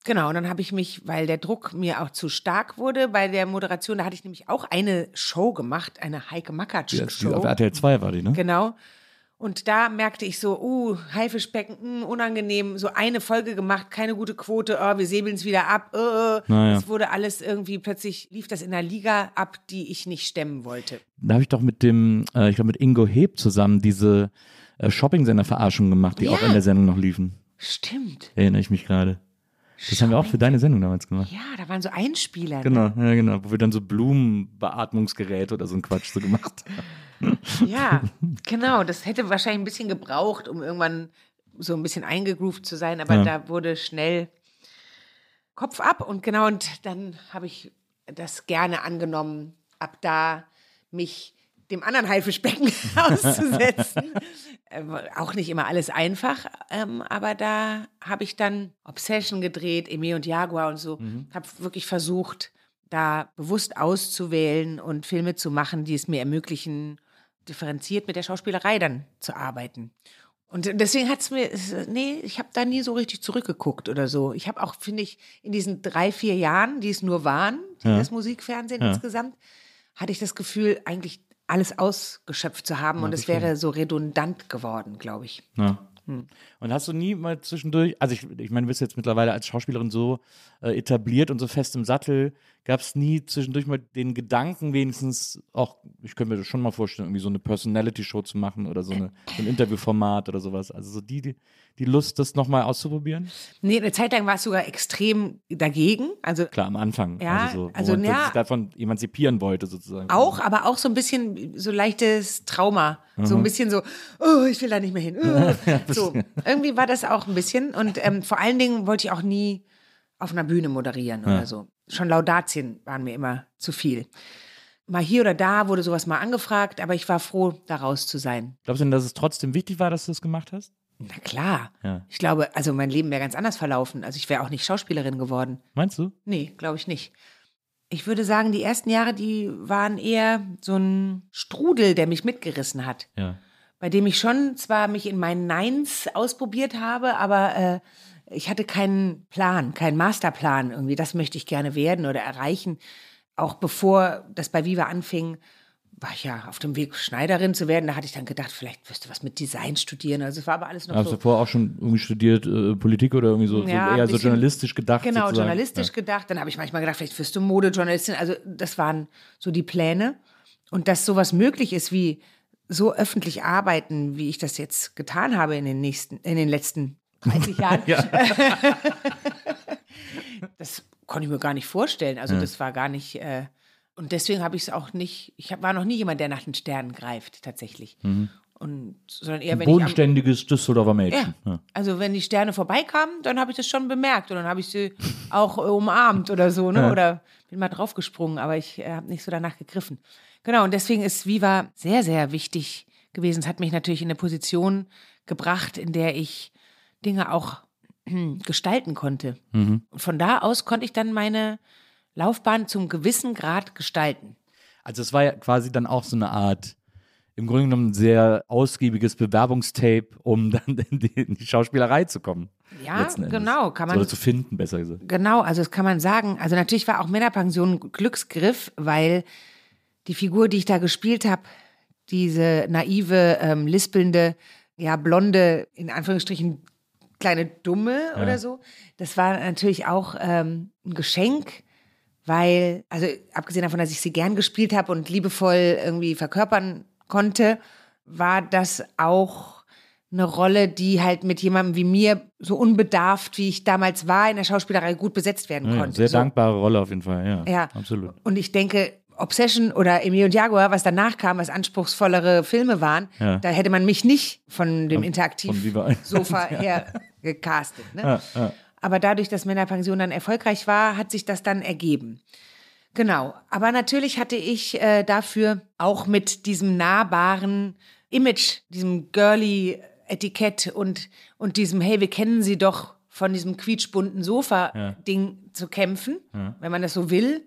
Genau, und dann habe ich mich, weil der Druck mir auch zu stark wurde, bei der Moderation, da hatte ich nämlich auch eine Show gemacht, eine Heike
Die, die,
Makatsch-Show.
auf RTL 2 war die, ne?
Genau. Und da merkte ich so, uh, Haifischbecken, mh, unangenehm, so eine Folge gemacht, keine gute Quote, oh, wir säbeln es wieder ab. Äh,
Naja.
Es wurde alles irgendwie, plötzlich lief das in einer Liga ab, die ich nicht stemmen wollte.
Da habe ich doch mit dem, äh, ich glaube mit Ingo Heb zusammen diese äh, Shopping-Sender-Verarschungen gemacht, die
Ja.
auch in der Sendung noch liefen.
Stimmt.
Erinnere ich mich gerade. Das haben wir auch für deine Sendung damals gemacht.
Ja, da waren so Einspieler. Ne?
Genau, ja, genau. Wo wir dann so Blumenbeatmungsgeräte oder so ein Quatsch so gemacht haben. (laughs)
Ja, genau. Das hätte wahrscheinlich ein bisschen gebraucht, um irgendwann so ein bisschen eingegroovt zu sein, aber
Ja.
da wurde schnell Kopf ab und genau, und dann habe ich das gerne angenommen, ab da mich dem anderen Haifischbecken (laughs) auszusetzen. ähm, auch nicht immer alles einfach, ähm, aber da habe ich dann Obsession gedreht, Eme und Jaguar und so. Habe wirklich versucht, da bewusst auszuwählen und Filme zu machen, die es mir ermöglichen, differenziert mit der Schauspielerei dann zu arbeiten. Und deswegen hat es mir, nee, ich habe da nie so richtig zurückgeguckt oder so. Ich habe auch, finde ich, in diesen drei, vier Jahren, die es nur waren,
Ja.
das Musikfernsehen
Ja.
insgesamt, hatte ich das Gefühl, eigentlich alles ausgeschöpft zu haben und es wäre so redundant geworden, glaube ich.
Ja.
Hm.
Und hast du nie mal zwischendurch, also ich, ich meine, du bist jetzt mittlerweile als Schauspielerin so äh, etabliert und so fest im Sattel, gab es nie zwischendurch mal den Gedanken, wenigstens auch, ich könnte mir das schon mal vorstellen, irgendwie so eine Personality-Show zu machen oder so, eine, so ein Interviewformat oder sowas. Also so die, die, die Lust, das nochmal auszuprobieren?
Nee, eine Zeit lang war es sogar extrem dagegen. Also
Klar, am Anfang.
Ja,
also, so,
also,
man
ja.
sich davon emanzipieren wollte, sozusagen.
Auch, aber auch so ein bisschen so leichtes Trauma. So ein bisschen so, oh, ich will da nicht mehr hin. (laughs) Oh. so, irgendwie war das auch ein bisschen. Und ähm, vor allen Dingen wollte ich auch nie auf einer Bühne moderieren oder so. Schon Laudatien waren mir immer zu viel. Mal hier oder da wurde sowas mal angefragt, aber ich war froh, da raus zu sein.
Glaubst du denn, dass es trotzdem wichtig war, dass du das gemacht hast?
Na klar.
Ja.
Ich glaube, also mein Leben wäre ganz anders verlaufen. Also ich wäre auch nicht Schauspielerin geworden.
Meinst du?
Nee, glaube ich nicht. Ich würde sagen, die ersten Jahre, die waren eher so ein Strudel, der mich mitgerissen hat.
Ja.
Bei dem ich schon zwar mich in meinen Neins ausprobiert habe, aber äh, ich hatte keinen Plan, keinen Masterplan irgendwie. Das möchte ich gerne werden oder erreichen. Auch bevor das bei Viva anfing, war ich ja auf dem Weg, Schneiderin zu werden. Da hatte ich dann gedacht, vielleicht wirst du was mit Design studieren. Also es war aber alles noch
Hast
so.
du vorher auch schon irgendwie studiert, äh, Politik oder irgendwie so,
Ja,
so eher so
bisschen-
journalistisch gedacht?
Genau,
sozusagen?
journalistisch
Ja.
gedacht. Dann habe ich manchmal gedacht, vielleicht wirst du Modejournalistin. Also das waren so die Pläne. Und dass sowas möglich ist, wie so öffentlich arbeiten, wie ich das jetzt getan habe in den nächsten, in den letzten 30 Jahren. (laughs) (laughs) das konnte ich mir gar nicht vorstellen. Also das war gar nicht. Äh, und deswegen habe ich es auch nicht. Ich hab, war noch nie jemand, der nach den Sternen greift, tatsächlich. Und sondern eher,
Ein
wenn
bodenständiges Düsseldorfer Mädchen.
ja.
Ja.
Also wenn die Sterne vorbeikamen, dann habe ich das schon bemerkt und dann habe ich sie auch äh, umarmt oder so, ne? Oder bin mal draufgesprungen, aber ich äh, habe nicht so danach gegriffen. Genau, und deswegen ist Viva sehr, sehr wichtig gewesen. Es hat mich natürlich in eine Position gebracht, in der ich Dinge auch gestalten konnte. Und von da aus konnte ich dann meine Laufbahn zum gewissen Grad gestalten.
Also es war ja quasi dann auch so eine Art, im Grunde genommen ein sehr ausgiebiges Bewerbungstape, um dann in die, in die Schauspielerei zu kommen.
Ja, genau, kann man
Oder zu finden, besser gesagt.
Genau, also das kann man sagen. Also natürlich war auch Männerpension ein Glücksgriff, weil die Figur, die ich da gespielt habe, diese naive, ähm, lispelnde, ja, blonde, in Anführungsstrichen kleine Dumme oder so, das war natürlich auch ähm, ein Geschenk, weil, also abgesehen davon, dass ich sie gern gespielt habe und liebevoll irgendwie verkörpern konnte, war das auch eine Rolle, die halt mit jemandem wie mir, so unbedarft, wie ich damals war, in der Schauspielerei gut besetzt werden
Ja,
konnte.
sehr
so.
dankbare Rolle auf jeden Fall, ja.
Ja.
Absolut.
Und ich denke, Obsession oder Emilio und Jaguar, was danach kam, was anspruchsvollere Filme waren,
Ja.
da hätte man mich nicht von dem Interaktivsofa (laughs) her gecastet. Ne?
Ja, ja.
Aber dadurch, dass Männerpension dann erfolgreich war, hat sich das dann ergeben. Genau. Aber natürlich hatte ich äh, dafür auch mit diesem nahbaren Image, diesem girly Etikett und, und diesem, hey, wir kennen sie doch von diesem quietschbunten Sofa-Ding zu kämpfen, wenn man das so will.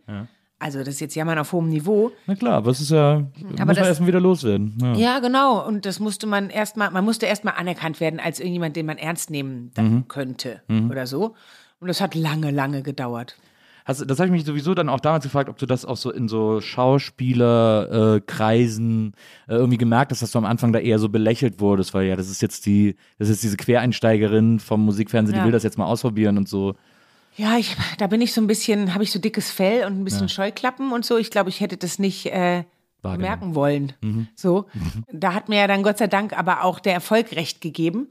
Also das ist jetzt Jammern auf hohem Niveau.
Na klar, aber es ist ja, muss man
das-
erstmal wieder loswerden. Ja.
Ja, genau. Und das musste man erstmal, man musste erstmal anerkannt werden als irgendjemand, den man ernst nehmen
Mhm.
könnte oder so. Und das hat lange, lange gedauert.
Hast, das habe ich mich sowieso dann auch damals gefragt, ob du das auch so in so Schauspielerkreisen äh, äh, irgendwie gemerkt hast, dass du am Anfang da eher so belächelt wurdest, weil ja, das ist jetzt die, das ist diese Quereinsteigerin vom Musikfernsehen, die
Ja.
will das jetzt mal ausprobieren und so.
Ja, ich, da bin ich so ein bisschen, habe ich so dickes Fell und ein bisschen Scheuklappen und so. Ich glaube, ich hätte das nicht äh, merken wollen. So, da hat mir ja dann Gott sei Dank aber auch der Erfolg recht gegeben.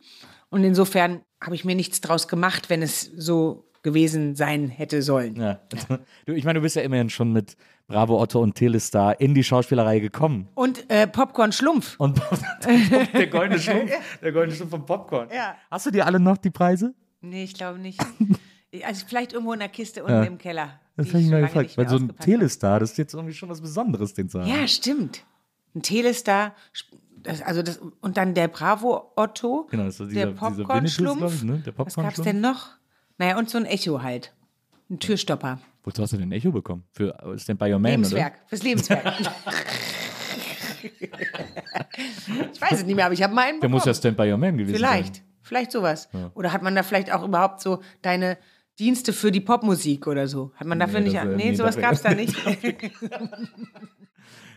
Und insofern habe ich mir nichts draus gemacht, wenn es so gewesen sein hätte sollen.
Ja. (laughs) Du, ich meine, du bist ja immerhin schon mit Bravo Otto und Telestar in die Schauspielerei gekommen.
Und äh, Popcorn Schlumpf.
Und (laughs) der goldene Schlumpf, der goldene Schlumpf vom Popcorn.
Ja.
Hast du dir alle noch die Preise?
Nee, ich glaube nicht. (laughs) Also vielleicht irgendwo in der Kiste unten im Keller.
Das habe ich mir
lange
gefragt. Weil so ein. Telestar, das ist jetzt irgendwie schon was Besonderes, den zu haben.
Ja, stimmt. Ein Telestar, das, also das, und dann der Bravo Otto,
Genau, das
der
dieser- dieser
Popcorn-Schlumpf.
Ne? Der
Was gab's
Popcorn-Schlumpf.
denn noch? Naja, und so ein Echo halt. Ein Türstopper.
Wozu hast du denn ein Echo bekommen? Für Stand By Your Man,
Lebenswerk. Fürs Lebenswerk. (laughs) ich weiß es nicht mehr, aber ich habe meinen
oder? Der muss ja. Stand By Your Man gewesen
Vielleicht.
sein.
Vielleicht sowas. Oder hat man da vielleicht auch überhaupt so deine Dienste für die Popmusik oder so? Hat man dafür
Nee,
nicht.
das, äh,
nee, sowas gab es da nicht. (laughs)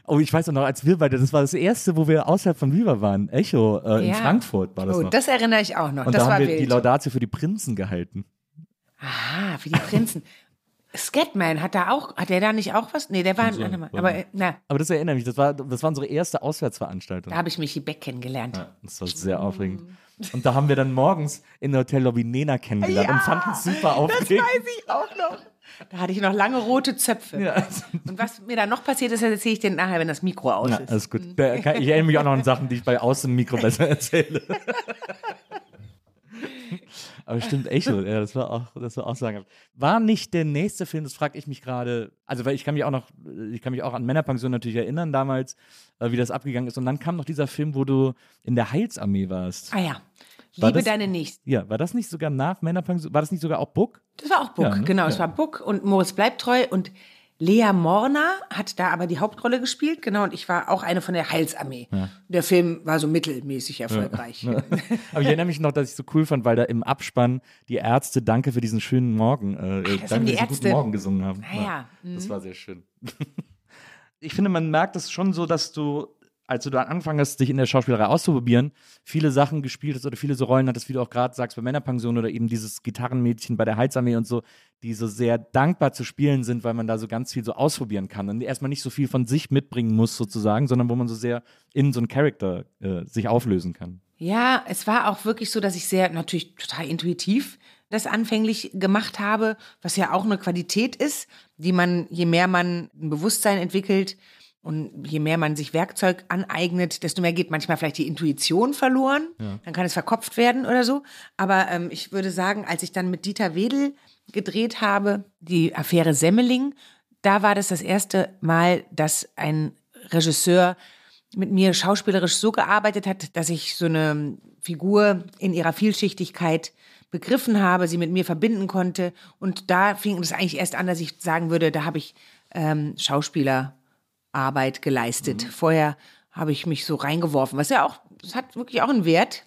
Oh, ich weiß auch noch, als wir beide, das war das erste, wo wir außerhalb von Viva waren. Echo äh, in
Ja.
Frankfurt war das
oh,
noch.
das erinnere ich auch noch.
und
das
da haben wir
wild.
die Laudatio für die Prinzen gehalten.
Ah, für die Prinzen. Scatman, hat da auch, hat der da nicht auch was? Nee, der war, warte mal, aber na,
Aber das erinnert mich, das war, das war unsere erste Auswärtsveranstaltung.
da habe ich Michi Beck kennengelernt.
Ja, das war sehr aufregend. Und da haben wir dann morgens in der Hotellobby Nena kennengelernt und fanden es super aufregend.
ich auch noch. Da hatte ich noch lange rote Zöpfe.
Ja.
Und was mir da noch passiert ist, das erzähle ich dir nachher, wenn das Mikro aus
Ja,
ist.
alles gut. Ich erinnere mich auch noch an Sachen, die ich bei Außenmikro besser erzähle. (laughs) Aber stimmt, Echo, ja, das war auch, das war auch sagen. War nicht der nächste Film, das frage ich mich gerade, also weil ich kann mich auch noch, ich kann mich auch an Männerpension natürlich erinnern damals, äh, wie das abgegangen ist. Und dann kam noch dieser Film, wo du in der Heilsarmee warst.
Ah ja.
War
Liebe
das-
deine Nächsten.
Ja, war das nicht sogar nach Männerpension? War das nicht sogar auch Book?
Das war auch Buck,
Ja, ne?
genau. Es
Ja.
war Buck und Moritz bleibt treu und Lea Morner hat da aber die Hauptrolle gespielt, genau. Und ich war auch eine von der Heilsarmee. Der Film war so mittelmäßig erfolgreich.
Aber ich erinnere mich noch, dass ich so cool fand, weil da im Abspann die Ärzte Danke für diesen schönen Morgen, äh,
das
Danke,
haben die Ärzte.
Guten Morgen gesungen haben.
Ah ja,
Das war sehr schön. (laughs) Ich finde, man merkt es schon so, dass du, als du da angefangen hast, dich in der Schauspielerei auszuprobieren, viele Sachen gespielt hast oder viele so Rollen hattest, wie du auch gerade sagst, bei Männerpension oder eben dieses Gitarrenmädchen bei der Heilsarmee und so, die so sehr dankbar zu spielen sind, weil man da so ganz viel so ausprobieren kann und erstmal nicht so viel von sich mitbringen muss sozusagen, sondern wo man so sehr in so einen Charakter äh, sich auflösen kann.
Ja, es war auch wirklich so, dass ich sehr natürlich total intuitiv das anfänglich gemacht habe, was ja auch eine Qualität ist, die man, je mehr man ein Bewusstsein entwickelt und je mehr man sich Werkzeug aneignet, desto mehr geht manchmal vielleicht die Intuition verloren. Dann kann es verkopft werden oder so. Aber ähm, ich würde sagen, als ich dann mit Dieter Wedel gedreht habe, die Affäre Semmeling, da war das das erste Mal, dass ein Regisseur mit mir schauspielerisch so gearbeitet hat, dass ich so eine Figur in ihrer Vielschichtigkeit begriffen habe, sie mit mir verbinden konnte. Und da fing es eigentlich erst an, dass ich sagen würde, da habe ich ähm, Schauspielerarbeit geleistet. Vorher habe ich mich so reingeworfen, was ja auch, das hat wirklich auch einen Wert.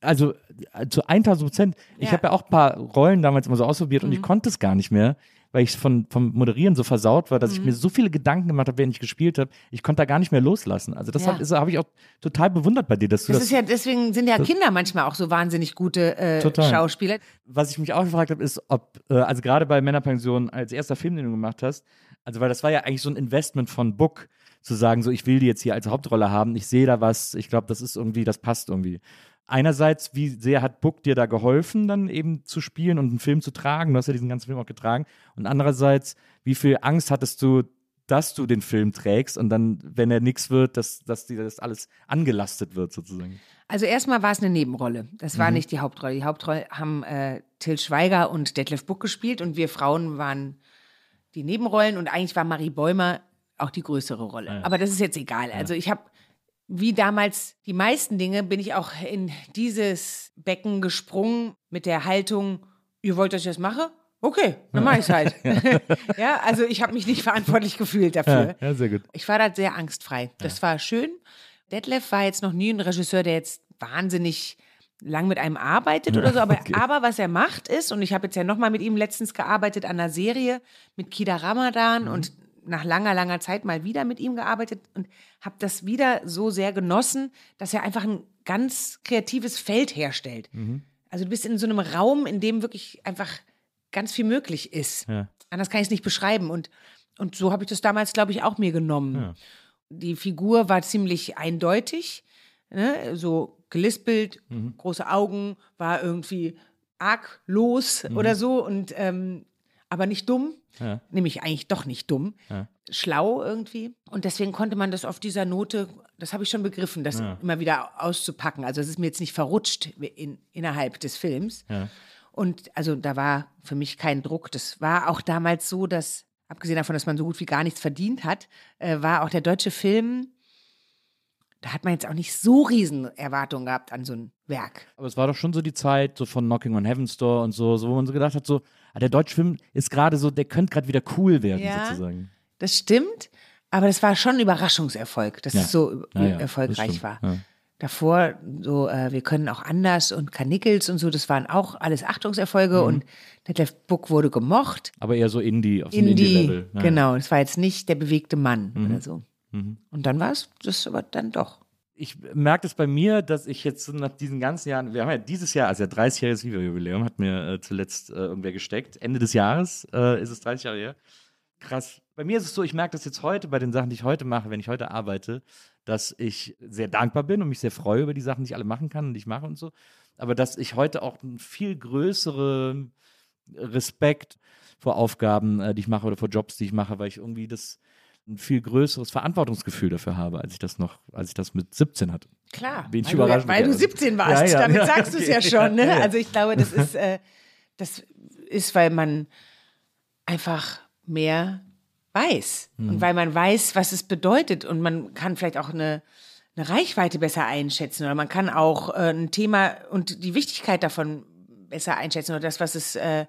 also äh, zu 1000 Prozent. Ich
Ja.
habe ja auch ein paar Rollen damals immer so ausprobiert und ich konnte es gar nicht mehr, weil ich von, vom Moderieren so versaut war, dass ich mir so viele Gedanken gemacht habe, während ich gespielt habe. Ich konnte da gar nicht mehr loslassen. Also das
Ja.
habe hab ich auch total bewundert bei dir, dass du
Das
das,
ist ja, deswegen sind ja Kinder manchmal auch so wahnsinnig gute äh. Schauspieler.
was ich mich auch gefragt habe, ist, ob, äh, also gerade bei Männerpension als erster Film, den du gemacht hast, also weil das war ja eigentlich so ein Investment von Book, zu sagen, so ich will die jetzt hier als Hauptrolle haben, ich sehe da was, ich glaube, das ist irgendwie, das passt irgendwie. Einerseits, wie sehr hat Book dir da geholfen, dann eben zu spielen und einen Film zu tragen? Du hast ja diesen ganzen Film auch getragen. Und andererseits, wie viel Angst hattest du, dass du den Film trägst und dann, wenn er nichts wird, dass, dass dir das alles angelastet wird, sozusagen?
Also erstmal war es eine Nebenrolle. Das war nicht die Hauptrolle. Die Hauptrolle haben äh, Till Schweiger und Detlef Buck gespielt und wir Frauen waren die Nebenrollen und eigentlich war Marie Bäumer auch die größere Rolle. Aber das ist jetzt egal. Also ich habe, wie damals die meisten Dinge, bin ich auch in dieses Becken gesprungen mit der Haltung, ihr wollt, dass ich das mache? Okay, dann mach ich's halt. ja, (laughs) (laughs) also ich habe mich nicht verantwortlich gefühlt dafür.
Ja, sehr gut.
Ich war da sehr angstfrei. Das war schön. Detlef war jetzt noch nie ein Regisseur, der jetzt wahnsinnig lang mit einem arbeitet oder so, (laughs) aber,
okay.
aber was er macht ist, und ich habe jetzt ja nochmal mit ihm letztens gearbeitet an einer Serie mit Kida Ramadan und nach langer, langer Zeit mal wieder mit ihm gearbeitet und habe das wieder so sehr genossen, dass er einfach ein ganz kreatives Feld herstellt. Also du bist in so einem Raum, in dem wirklich einfach ganz viel möglich ist.
Ja.
Anders kann ich es nicht beschreiben. Und, und so habe ich das damals, glaube ich, auch mir genommen.
Ja.
Die Figur war ziemlich eindeutig, ne? so gelispelt,
Mhm.
große Augen, war irgendwie arglos oder so und ähm, aber nicht dumm,
Mhm. Ja.
nämlich eigentlich doch nicht dumm,
Ja.
schlau irgendwie. Und deswegen konnte man das auf dieser Note, das habe ich schon begriffen, das immer wieder auszupacken. Also es ist mir jetzt nicht verrutscht in, innerhalb des Films.
Ja.
Und also da war für mich kein Druck. Das war auch damals so, dass, abgesehen davon, dass man so gut wie gar nichts verdient hat, äh, war auch der deutsche Film, da hat man jetzt auch nicht so riesen Erwartungen gehabt an so ein Werk.
Aber es war doch schon so die Zeit so von Knocking on Heaven's Door und so, so wo man so gedacht hat, so, ah, der deutsche Film ist gerade so, der könnte gerade wieder cool werden,
Ja.
sozusagen.
Das stimmt, aber das war schon ein Überraschungserfolg, dass
Ja.
es so
Ja, ja,
erfolgreich war.
Ja.
Davor, so, äh, wir können auch anders und Karnickels und so, das waren auch alles Achtungserfolge
Mhm.
und Detlef Buck wurde gemocht.
Aber eher so Indie, auf
Indie,
Indie-Level. Ja.
genau, es war jetzt nicht der bewegte Mann
Mhm.
oder so. Und dann war es das aber dann doch.
Ich merke das bei mir, dass ich jetzt nach diesen ganzen Jahren, wir haben ja dieses Jahr, also ja 30-jähriges Viva-Jubiläum, hat mir äh, zuletzt äh, irgendwer gesteckt. Ende des Jahres äh, ist es 30 Jahre her. Krass. Bei mir ist es so, ich merke das jetzt heute bei den Sachen, die ich heute mache, wenn ich heute arbeite, dass ich sehr dankbar bin und mich sehr freue über die Sachen, die ich alle machen kann und die ich mache und so. Aber dass ich heute auch einen viel größeren Respekt vor Aufgaben, äh, die ich mache oder vor Jobs, die ich mache, weil ich irgendwie das ein viel größeres Verantwortungsgefühl dafür habe, als ich das noch, als ich das mit 17 hatte.
Klar,
Bin ich
weil, du,
überrascht.
weil du 17 warst,
Ja, ja,
damit
ja,
sagst du es ja schon. Ne? Also ich glaube, das ist, äh, das ist, weil man einfach mehr weiß
Hm.
und weil man weiß, was es bedeutet und man kann vielleicht auch eine, eine Reichweite besser einschätzen oder man kann auch äh, ein Thema und die Wichtigkeit davon besser einschätzen oder das, was es, äh,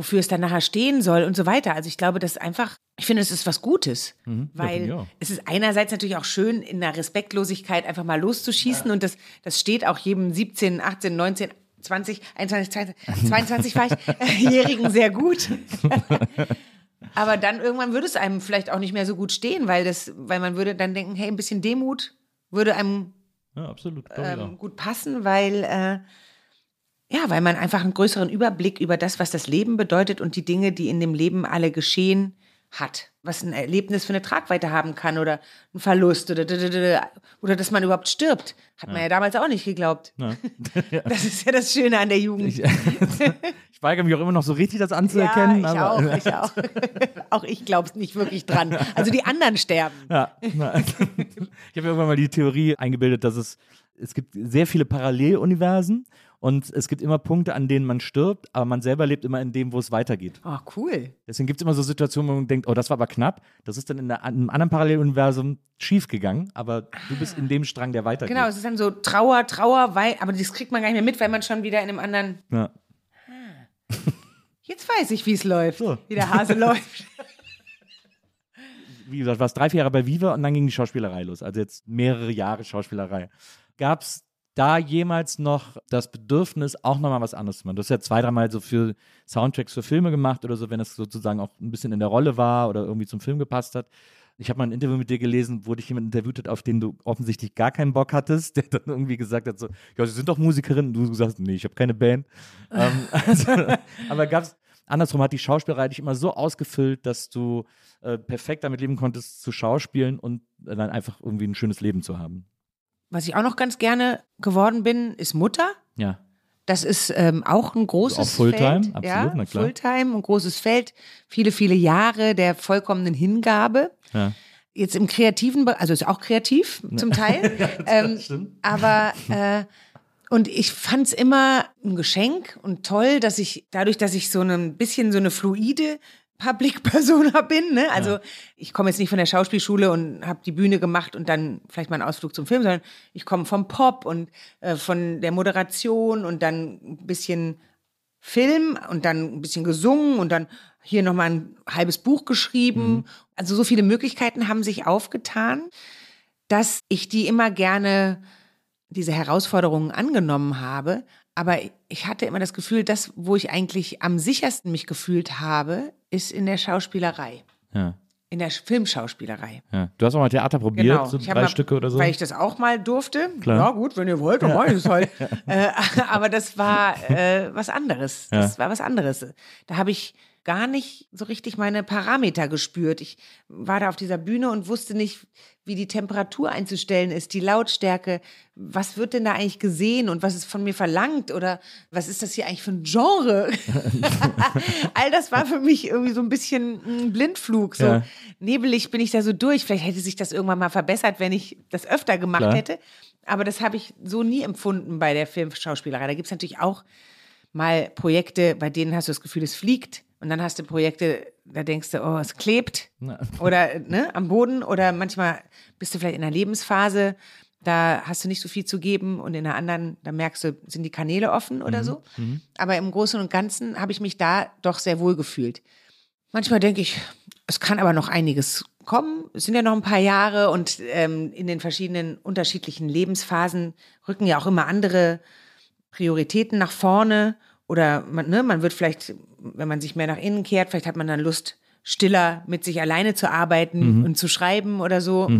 wofür es dann nachher stehen soll und so weiter. Also ich glaube, das ist einfach, ich finde, es ist was Gutes,
Mhm. Ja,
weil
auch.
es ist einerseits natürlich auch schön, in der Respektlosigkeit einfach mal loszuschießen und das, das steht auch jedem 17, 18, 19, 20, 21, 22, 22 war ich, äh, Jährigen sehr gut. (laughs) Aber dann irgendwann würde es einem vielleicht auch nicht mehr so gut stehen, weil das, weil man würde dann denken, hey, ein bisschen Demut würde einem
Ja, absolut.
ähm, gut passen, weil äh, ja, weil man einfach einen größeren Überblick über das, was das Leben bedeutet und die Dinge, die in dem Leben alle geschehen, hat. Was ein Erlebnis für eine Tragweite haben kann oder ein Verlust oder oder dass man überhaupt stirbt, hat man ja damals auch nicht geglaubt. (laughs)
Ja.
Das ist ja das Schöne an der Jugend.
Ich, (laughs) ich weigere mich auch immer noch so richtig, das anzuerkennen.
ja, ich
aber,
auch, ich auch. (laughs) auch ich glaube nicht wirklich dran. Also die anderen sterben.
Ja, ich habe irgendwann mal die Theorie eingebildet, dass es, es gibt sehr viele Paralleluniversen und es gibt immer Punkte, an denen man stirbt, aber man selber lebt immer in dem, wo es weitergeht.
Oh, cool.
Deswegen gibt es immer so Situationen, wo man denkt, oh, das war aber knapp. Das ist dann in der, in einem anderen Paralleluniversum schiefgegangen, aber du bist in dem Strang, der weitergeht.
Genau, es ist dann so Trauer, Trauer, weil, aber das kriegt man gar nicht mehr mit, weil man schon wieder in einem anderen.
Ja.
Jetzt weiß ich, wie es läuft,
So.
wie der Hase (laughs) läuft.
Wie gesagt, warst drei, vier Jahre bei Viva und dann ging die Schauspielerei los. Also jetzt mehrere Jahre Schauspielerei. Gab es da jemals noch das Bedürfnis, auch nochmal was anderes zu machen? Du hast ja zwei, dreimal so für Soundtracks für Filme gemacht oder so, wenn es sozusagen auch ein bisschen in der Rolle war oder irgendwie zum Film gepasst hat. Ich habe mal ein Interview mit dir gelesen, wo dich jemand interviewt hat, auf den du offensichtlich gar keinen Bock hattest, (laughs) der dann irgendwie gesagt hat, so, ja, sie sind doch Musikerin. Und du sagst, nee, ich habe keine Band. (laughs) ähm, also, aber gab es, andersrum hat die Schauspielerei dich immer so ausgefüllt, dass du äh, perfekt damit leben konntest, zu schauspielen und dann einfach irgendwie ein schönes Leben zu haben.
Was ich auch noch ganz gerne geworden bin, ist Mutter.
Ja.
Das ist ähm, auch ein großes
Auch Fulltime,
Feld.
absolut,
ja,
na klar.
Fulltime, ein großes Feld. Viele, viele Jahre der vollkommenen Hingabe.
Ja.
Jetzt im kreativen Bereich, also ist auch kreativ zum Teil. (laughs) ähm,
stimmt.
aber äh, und ich fand's immer ein Geschenk und toll, dass ich dadurch, dass ich so ein bisschen so eine fluide Public (laughs) Persona bin, ne? Also ich komme jetzt nicht von der Schauspielschule und habe die Bühne gemacht und dann vielleicht mal einen Ausflug zum Film, sondern ich komme vom Pop und äh, von der Moderation und dann ein bisschen Film und dann ein bisschen gesungen und dann hier nochmal ein halbes Buch geschrieben.
Mhm.
Also so viele Möglichkeiten haben sich aufgetan, dass ich die immer gerne, diese Herausforderungen angenommen habe. Aber ich hatte immer das Gefühl, das, wo ich eigentlich am sichersten mich gefühlt habe, ist in der Schauspielerei.
Ja.
In der Filmschauspielerei.
Ja. Du hast auch mal Theater probiert,
Genau.
so drei
mal-
Stücke oder so.
Weil ich das auch mal durfte.
Klar.
Ja, gut, wenn ihr wollt, dann mach ich es halt. (laughs) äh, aber das war äh, was anderes. Das
Ja.
war was anderes. Da habe ich gar nicht so richtig meine Parameter gespürt. Ich war da auf dieser Bühne und wusste nicht, wie die Temperatur einzustellen ist, die Lautstärke. Was wird denn da eigentlich gesehen und was ist von mir verlangt? Oder was ist das hier eigentlich für ein Genre? (laughs) (laughs) All das war für mich irgendwie so ein bisschen ein Blindflug. So
Ja.
nebelig bin ich da so durch. Vielleicht hätte sich das irgendwann mal verbessert, wenn ich das öfter gemacht
Klar.
hätte. Aber das habe ich so nie empfunden bei der Filmschauspielerei. Da gibt es natürlich auch mal Projekte, bei denen hast du das Gefühl, es fliegt. Und dann hast du Projekte, da denkst du, oh, es klebt. (laughs) Oder ne, am Boden. Oder manchmal bist du vielleicht in einer Lebensphase, da hast du nicht so viel zu geben. Und in einer anderen, da merkst du, sind die Kanäle offen oder so. Aber im Großen und Ganzen habe ich mich da doch sehr wohl gefühlt. Manchmal denke ich, es kann aber noch einiges kommen. Es sind ja noch ein paar Jahre und ähm, in den verschiedenen unterschiedlichen Lebensphasen rücken ja auch immer andere Prioritäten nach vorne. Oder man, ne, man wird vielleicht, wenn man sich mehr nach innen kehrt, vielleicht hat man dann Lust, stiller mit sich alleine zu arbeiten und zu schreiben oder so.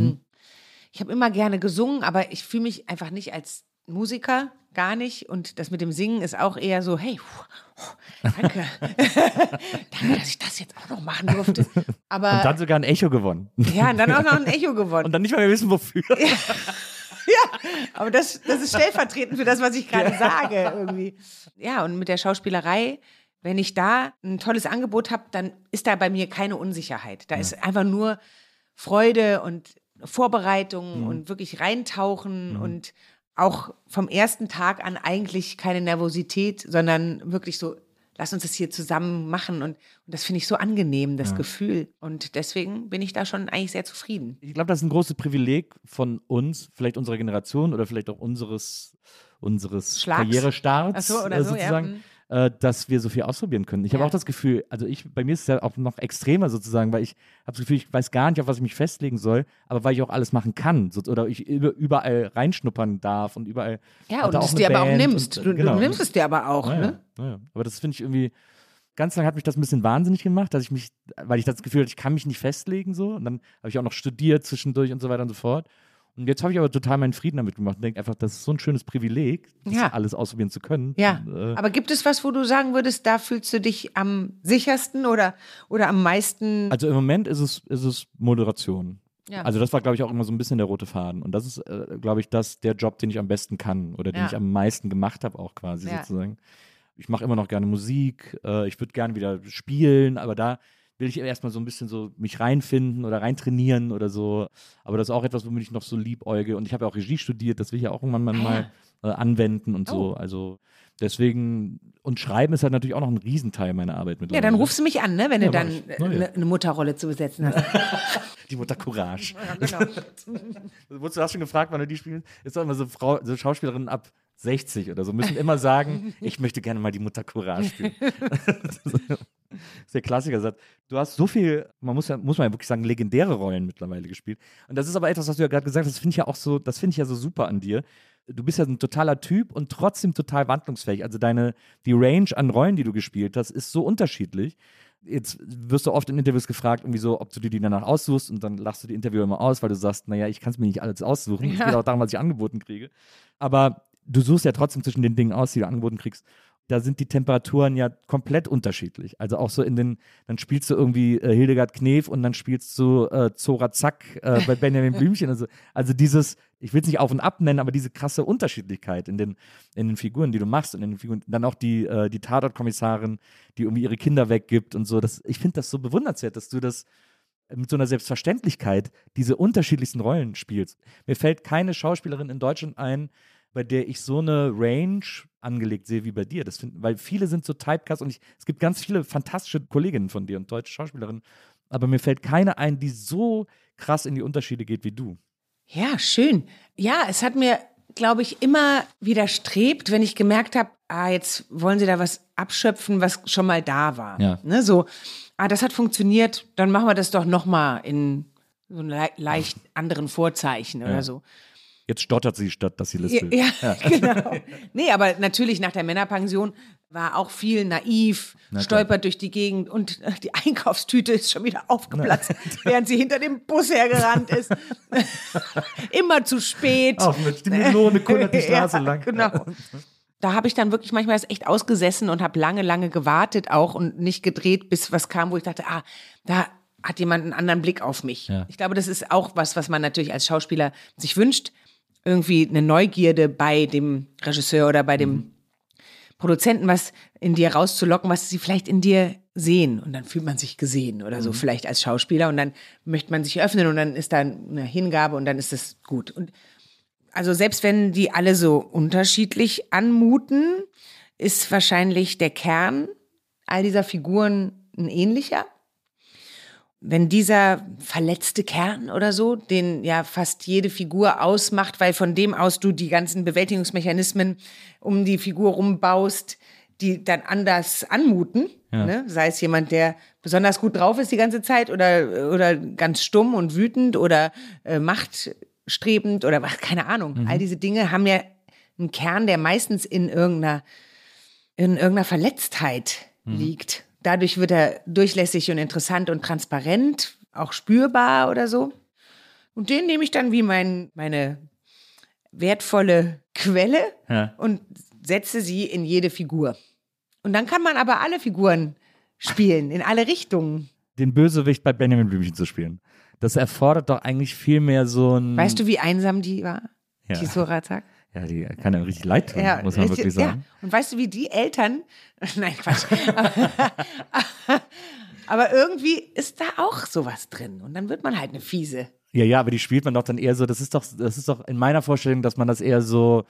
Ich habe immer gerne gesungen, aber ich fühle mich einfach nicht als Musiker, gar nicht. Und das mit dem Singen ist auch eher so, hey, puh, danke. (laughs) (laughs) danke, dass ich das jetzt auch noch machen durfte. Aber
und dann sogar ein Echo gewonnen.
ja, und dann auch noch ein Echo gewonnen.
Und dann nicht mal mehr wissen, wofür. (laughs)
Aber das, das ist stellvertretend für das, was ich gerade sage irgendwie. Ja, und mit der Schauspielerei, wenn ich da ein tolles Angebot habe, dann ist da bei mir keine Unsicherheit. Da ist einfach nur Freude und Vorbereitung und wirklich reintauchen und auch vom ersten Tag an eigentlich keine Nervosität, sondern wirklich so, lass uns das hier zusammen machen. Und, und das finde ich so angenehm, das Gefühl. Und deswegen bin ich da schon eigentlich sehr zufrieden.
Ich glaube, das ist ein großes Privileg von uns, vielleicht unserer Generation oder vielleicht auch unseres, unseres
Schlags.
Karrierestarts
so,
äh,
so, ja.
sozusagen.
Mhm.
Äh, dass wir so viel ausprobieren können. Ich habe
Ja.
auch das Gefühl, also ich, bei mir ist es ja auch noch extremer sozusagen, weil ich habe das Gefühl, ich weiß gar nicht, auf was ich mich festlegen soll, aber weil ich auch alles machen kann so, oder ich über- überall reinschnuppern darf und überall.
Ja, und es dir aber auch
Band
nimmst.
und,
Du,
äh, genau.
du nimmst es dir aber auch,
Naja,
ne?
naja. Aber das finde ich irgendwie, ganz lange hat mich das ein bisschen wahnsinnig gemacht, dass ich mich, weil ich das Gefühl hatte, ich kann mich nicht festlegen so. Und dann habe ich auch noch studiert zwischendurch und so weiter und so fort. Und jetzt habe ich aber total meinen Frieden damit gemacht und denke einfach, das ist so ein schönes Privileg, das
Ja.
alles ausprobieren zu können.
Ja.
Und, äh,
Aber gibt es was, wo du sagen würdest, da fühlst du dich am sichersten oder, oder am meisten?
also im Moment ist es, ist es Moderation.
Ja.
Also das war, glaube ich, auch immer so ein bisschen der rote Faden. Und das ist, äh, glaube ich, das der Job, den ich am besten kann oder den
Ja.
ich am meisten gemacht habe auch quasi sozusagen. Ich mache immer noch gerne Musik, äh, ich würde gerne wieder spielen, aber da will ich erstmal so ein bisschen so mich reinfinden oder reintrainieren oder so. Aber das ist auch etwas, womit ich noch so liebäuge. Und ich habe ja auch Regie studiert, das will ich ja auch irgendwann mal, mal äh, anwenden und
Oh.
so. Also deswegen, und Schreiben ist halt natürlich auch noch ein Riesenteil meiner Arbeit
ja,
mittlerweile.
dann rufst du mich an, ne, wenn
Ja,
du dann äh,
ja.
eine eine Mutterrolle zu besetzen hast. (laughs)
Die Mutter Courage.
ja, genau. (laughs)
Wurdest du hast schon gefragt, wann du die spielst? Ist doch immer so, Frau, so Schauspielerinnen ab 60 oder so müssen immer sagen, (laughs) ich möchte gerne mal die Mutter Courage spielen. (laughs) das ist der Klassiker. Sagt, du hast so viel, man muss ja, muss man ja wirklich sagen, legendäre Rollen mittlerweile gespielt. Und das ist aber etwas, was du ja gerade gesagt hast, das finde ich ja auch so, das finde ich ja so super an dir. Du bist ja ein totaler Typ und trotzdem total wandlungsfähig. Also deine, die Range an Rollen, die du gespielt hast, ist so unterschiedlich. Jetzt wirst du oft in Interviews gefragt, irgendwie so, ob du dir die danach aussuchst und dann lachst du die Interviewer immer aus, weil du sagst, naja, ich kann es mir nicht alles aussuchen. Es geht auch darum, was ich angeboten kriege. Aber du suchst ja trotzdem zwischen den Dingen aus, die du angeboten kriegst. Da sind die Temperaturen ja komplett unterschiedlich. Also auch so in den, dann spielst du irgendwie äh, Hildegard Knef und dann spielst du äh, Zora Zack äh, bei (laughs) Benjamin Blümchen. Also, also dieses, ich will es nicht auf und ab nennen, aber diese krasse Unterschiedlichkeit in den, in den Figuren, die du machst und in den Figuren, dann auch die, äh, die Tatortkommissarin, die irgendwie ihre Kinder weggibt und so. Das, ich finde das so bewundernswert, dass du das mit so einer Selbstverständlichkeit diese unterschiedlichsten Rollen spielst. Mir fällt keine Schauspielerin in Deutschland ein, bei der ich so eine Range angelegt sehe wie bei dir. Das find, weil viele sind so Typecast und ich, es gibt ganz viele fantastische Kolleginnen von dir und deutsche Schauspielerinnen, aber mir fällt keine ein, die so krass in die Unterschiede geht wie du.
Ja, schön. Ja, es hat mir, glaube ich, immer widerstrebt, wenn ich gemerkt habe, ah, jetzt wollen sie da was abschöpfen, was schon mal da war.
Ja.
Ne, so, ah, das hat funktioniert, dann machen wir das doch nochmal in so le leicht anderen Vorzeichen oder so.
Jetzt stottert sie, statt dass sie
Ja,
lispelt.
ja, (laughs) genau. Nee, aber natürlich nach der Männerpension war auch viel naiv,
klar.
stolpert durch die Gegend und äh, die Einkaufstüte ist schon wieder aufgeplatzt, (laughs) während sie hinter dem Bus hergerannt ist. (laughs) Immer zu spät.
Auch mit die Melone kullert die Straße
ja,
lang.
Genau. Da habe ich dann wirklich manchmal das echt ausgesessen und habe lange, lange gewartet auch und nicht gedreht, bis was kam, wo ich dachte, ah, da hat jemand einen anderen Blick auf mich.
Ja.
Ich glaube, das ist auch was, was man natürlich als Schauspieler sich wünscht. Irgendwie eine Neugierde bei dem Regisseur oder bei dem Produzenten, was in dir rauszulocken, was sie vielleicht in dir sehen. Und dann fühlt man sich gesehen oder so, vielleicht als Schauspieler. Und dann möchte man sich öffnen und dann ist da eine Hingabe und dann ist es gut. Und also selbst wenn die alle so unterschiedlich anmuten, ist wahrscheinlich der Kern all dieser Figuren ein ähnlicher. Wenn dieser verletzte Kern oder so, den ja fast jede Figur ausmacht, weil von dem aus du die ganzen Bewältigungsmechanismen um die Figur rumbaust, die dann anders anmuten.
Ja.
Ne? Sei es jemand, der besonders gut drauf ist die ganze Zeit oder, oder ganz stumm und wütend oder äh, machtstrebend oder was, keine Ahnung. All diese Dinge haben ja einen Kern, der meistens in irgendeiner, in irgendeiner Verletztheit liegt. Dadurch wird er durchlässig und interessant und transparent, auch spürbar oder so. Und den nehme ich dann wie mein, meine wertvolle Quelle
Ja.
und setze sie in jede Figur. Und dann kann man aber alle Figuren spielen, in alle Richtungen.
Den Bösewicht bei Benjamin Blümchen zu spielen. Das erfordert doch eigentlich viel mehr so ein.
Weißt du, wie einsam die war?
Ja.
Die Sorazak?
Ja, die kann ja richtig leid tun, muss man
richtig-
wirklich sagen.
Ja. Und weißt du, wie die Eltern, (laughs) nein, Quatsch. (laughs) aber irgendwie ist da auch sowas drin. Und dann wird man halt eine Fiese.
Ja, ja, aber die spielt man doch dann eher so, das ist doch, das ist doch in meiner Vorstellung, dass man das eher so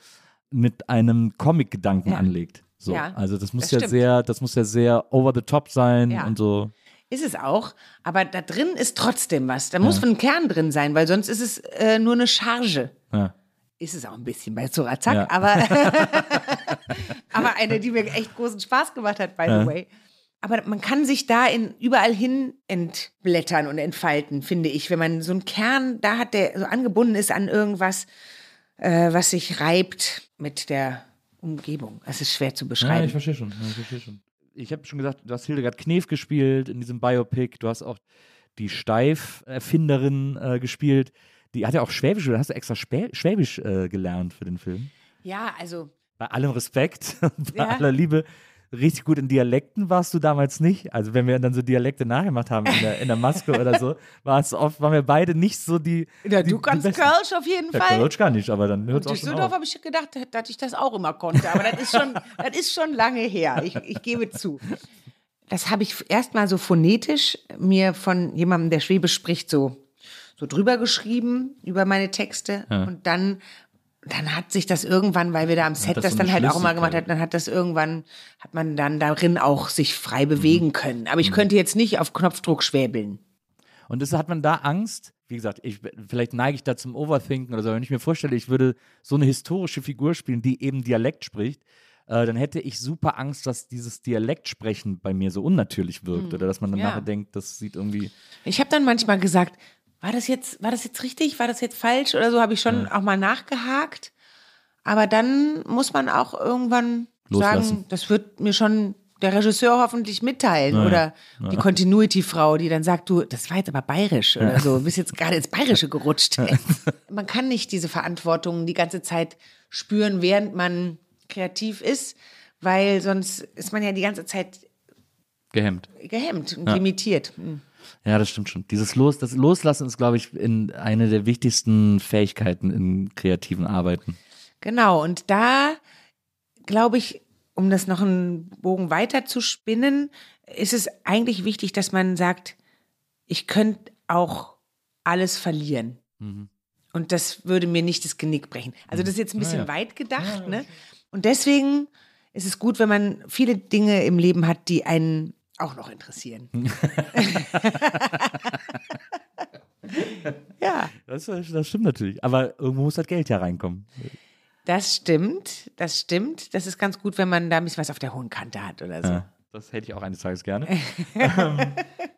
mit einem Comic-Gedanken
Ja.
anlegt. So.
Ja,
also das muss
das
ja
stimmt.
sehr, das muss ja sehr over the top sein
Ja.
und so.
Ist es auch, aber da drin ist trotzdem was. Da muss ein Kern drin sein, weil sonst ist es äh, nur eine Charge.
Ja.
Ist es auch ein bisschen bei Zorazak,
Ja.
aber, (laughs) (laughs) aber eine, die mir echt großen Spaß gemacht hat, by
Ja.
the way. Aber man kann sich da in überall hin entblättern und entfalten, finde ich. Wenn man so einen Kern da hat, der so angebunden ist an irgendwas, äh, was sich reibt mit der Umgebung. Es ist schwer zu
Ja,
beschreiben.
ich verstehe schon. Ja, ich verstehe schon. Ich habe schon gesagt, du hast Hildegard Knef gespielt in diesem Biopic. Du hast auch die Steif-Erfinderin äh, gespielt. Die hat ja auch Schwäbisch, oder hast du extra Schwäbisch äh, gelernt für den Film?
ja, also
Bei allem Respekt (laughs) bei
Ja.
aller Liebe. Richtig gut in Dialekten warst du damals nicht. Also wenn wir dann so Dialekte nachgemacht haben in der, in der Maske oder so, (laughs) war es oft, waren wir beide nicht so die.
ja,
die,
du kannst. Kölsch auf jeden
Ja,
Fall.
Kölsch gar nicht, aber dann hört es auch schon
Düsseldorf habe ich gedacht, dass ich das auch immer konnte. Aber das ist schon, (laughs) das ist schon lange her. Ich, ich gebe zu. Das habe ich erstmal so phonetisch mir von jemandem, der Schwäbisch spricht, so, so drüber geschrieben über meine Texte. Und dann, dann hat sich das irgendwann, weil wir da am Set
das
das, dann halt auch immer gemacht
Schlüssigkeit.
hat, dann hat das irgendwann, hat man dann darin auch sich frei
Mhm.
bewegen können. Aber ich könnte jetzt nicht auf Knopfdruck schwäbeln.
Und das hat man da Angst? Wie gesagt, ich, vielleicht neige ich da zum Overthinken oder so. Wenn ich mir vorstelle, ich würde so eine historische Figur spielen, die eben Dialekt spricht, äh, dann hätte ich super Angst, dass dieses Dialektsprechen bei mir so unnatürlich wirkt oder dass man dann.
Ja.
nachher denkt, das sieht irgendwie.
Ich habe dann manchmal gesagt, war das jetzt, war das jetzt richtig, war das jetzt falsch oder so, habe ich schon auch mal nachgehakt. Aber dann muss man auch irgendwann
Loslassen.
sagen, das wird mir schon der Regisseur hoffentlich mitteilen oder die Continuity-Frau, die dann sagt, du, das war jetzt aber bayerisch oder so, du bist jetzt gerade ins Bayerische gerutscht. (laughs) man kann nicht diese Verantwortung die ganze Zeit spüren, während man kreativ ist, weil sonst ist man ja die ganze Zeit
Gehemmt.
gehemmt und limitiert. Hm.
Ja, das stimmt schon. Dieses Los, das Loslassen ist, glaube ich, in eine der wichtigsten Fähigkeiten in kreativen Arbeiten.
Genau, und da glaube ich, um das noch einen Bogen weiter zu spinnen, ist es eigentlich wichtig, dass man sagt, ich könnte auch alles verlieren. Und das würde mir nicht das Genick brechen. Also das ist jetzt ein bisschen weit gedacht, ne? Und deswegen ist es gut, wenn man viele Dinge im Leben hat, die einen auch noch interessieren. (laughs) ja.
Das, das stimmt natürlich. Aber irgendwo muss das Geld ja reinkommen.
Das stimmt, das stimmt. Das ist ganz gut, wenn man da ein bisschen was auf der hohen Kante hat oder so.
Ja, das hätte ich auch eines Tages gerne. (laughs) ähm,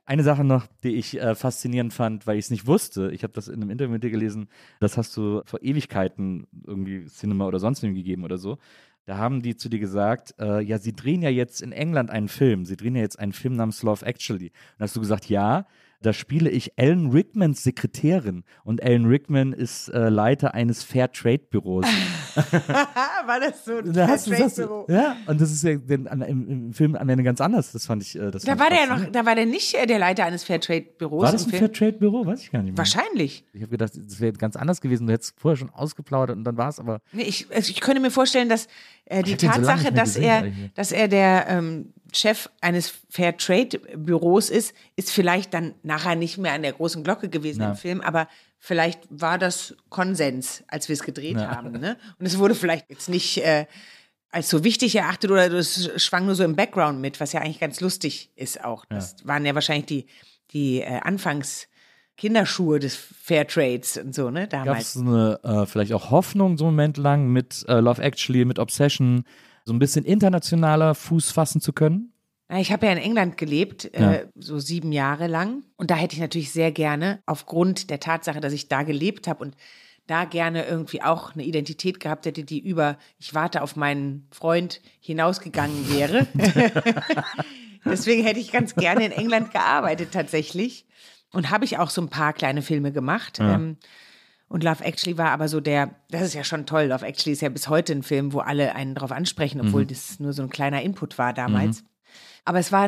eine Sache noch, die ich äh, faszinierend fand, weil ich es nicht wusste. Ich habe das in einem Interview mit dir gelesen. Das hast du vor Ewigkeiten irgendwie Cinema oder sonst wem gegeben oder so. Da haben die zu dir gesagt, äh, ja, sie drehen ja jetzt in England einen Film. Sie drehen ja jetzt einen Film namens Love Actually. Und hast du gesagt, ja, da spiele ich Alan Rickmans Sekretärin. Und Alan Rickman ist äh, Leiter eines Fairtrade-Büros. (laughs) (laughs)
War das so ein
Da hast du,
Fairtrade-Büro?
ja, und das ist ja den, an, im, im Film am Ende ganz anders. Das fand ich. Äh, das
Da war der noch, da war der nicht äh, der Leiter eines Fairtrade-Büros.
War das ein? Fairtrade-Büro? Weiß ich gar nicht mehr.
Wahrscheinlich.
Ich habe gedacht, das wäre ganz anders gewesen. Du hättest vorher schon ausgeplaudert und dann war es aber.
Nee, ich, also ich könnte mir vorstellen, dass äh, die
so
Tatsache,
mehr
dass
gesehen
er, dass er der ähm, Chef eines Fairtrade-Büros ist, ist vielleicht dann nachher nicht mehr an der großen Glocke gewesen
Ja.
im Film, aber vielleicht war das Konsens, als wir es gedreht
Ja.
haben. Ne? Und es wurde vielleicht jetzt nicht äh, als so wichtig erachtet oder es schwang nur so im Background mit, was ja eigentlich ganz lustig ist auch. Das waren ja wahrscheinlich die, die äh, Anfangs- Kinderschuhe des Fairtrades und so, ne,
Gab
damals.
es eine äh, vielleicht auch Hoffnung so einen Moment lang mit äh, Love Actually, mit Obsession, so ein bisschen internationaler Fuß fassen zu können?
Ich habe ja in England gelebt,
Ja.
äh, so sieben Jahre lang. Und da hätte ich natürlich sehr gerne, aufgrund der Tatsache, dass ich da gelebt habe und da gerne irgendwie auch eine Identität gehabt hätte, die über ich warte auf meinen Freund hinausgegangen wäre. (laughs) Deswegen hätte ich ganz gerne in England gearbeitet tatsächlich. Und habe ich auch so ein paar kleine Filme gemacht. Ähm, und Love Actually war aber so der, das ist ja schon toll. Love Actually ist ja bis heute ein Film, wo alle einen drauf ansprechen, obwohl das nur so ein kleiner Input war damals. Aber es war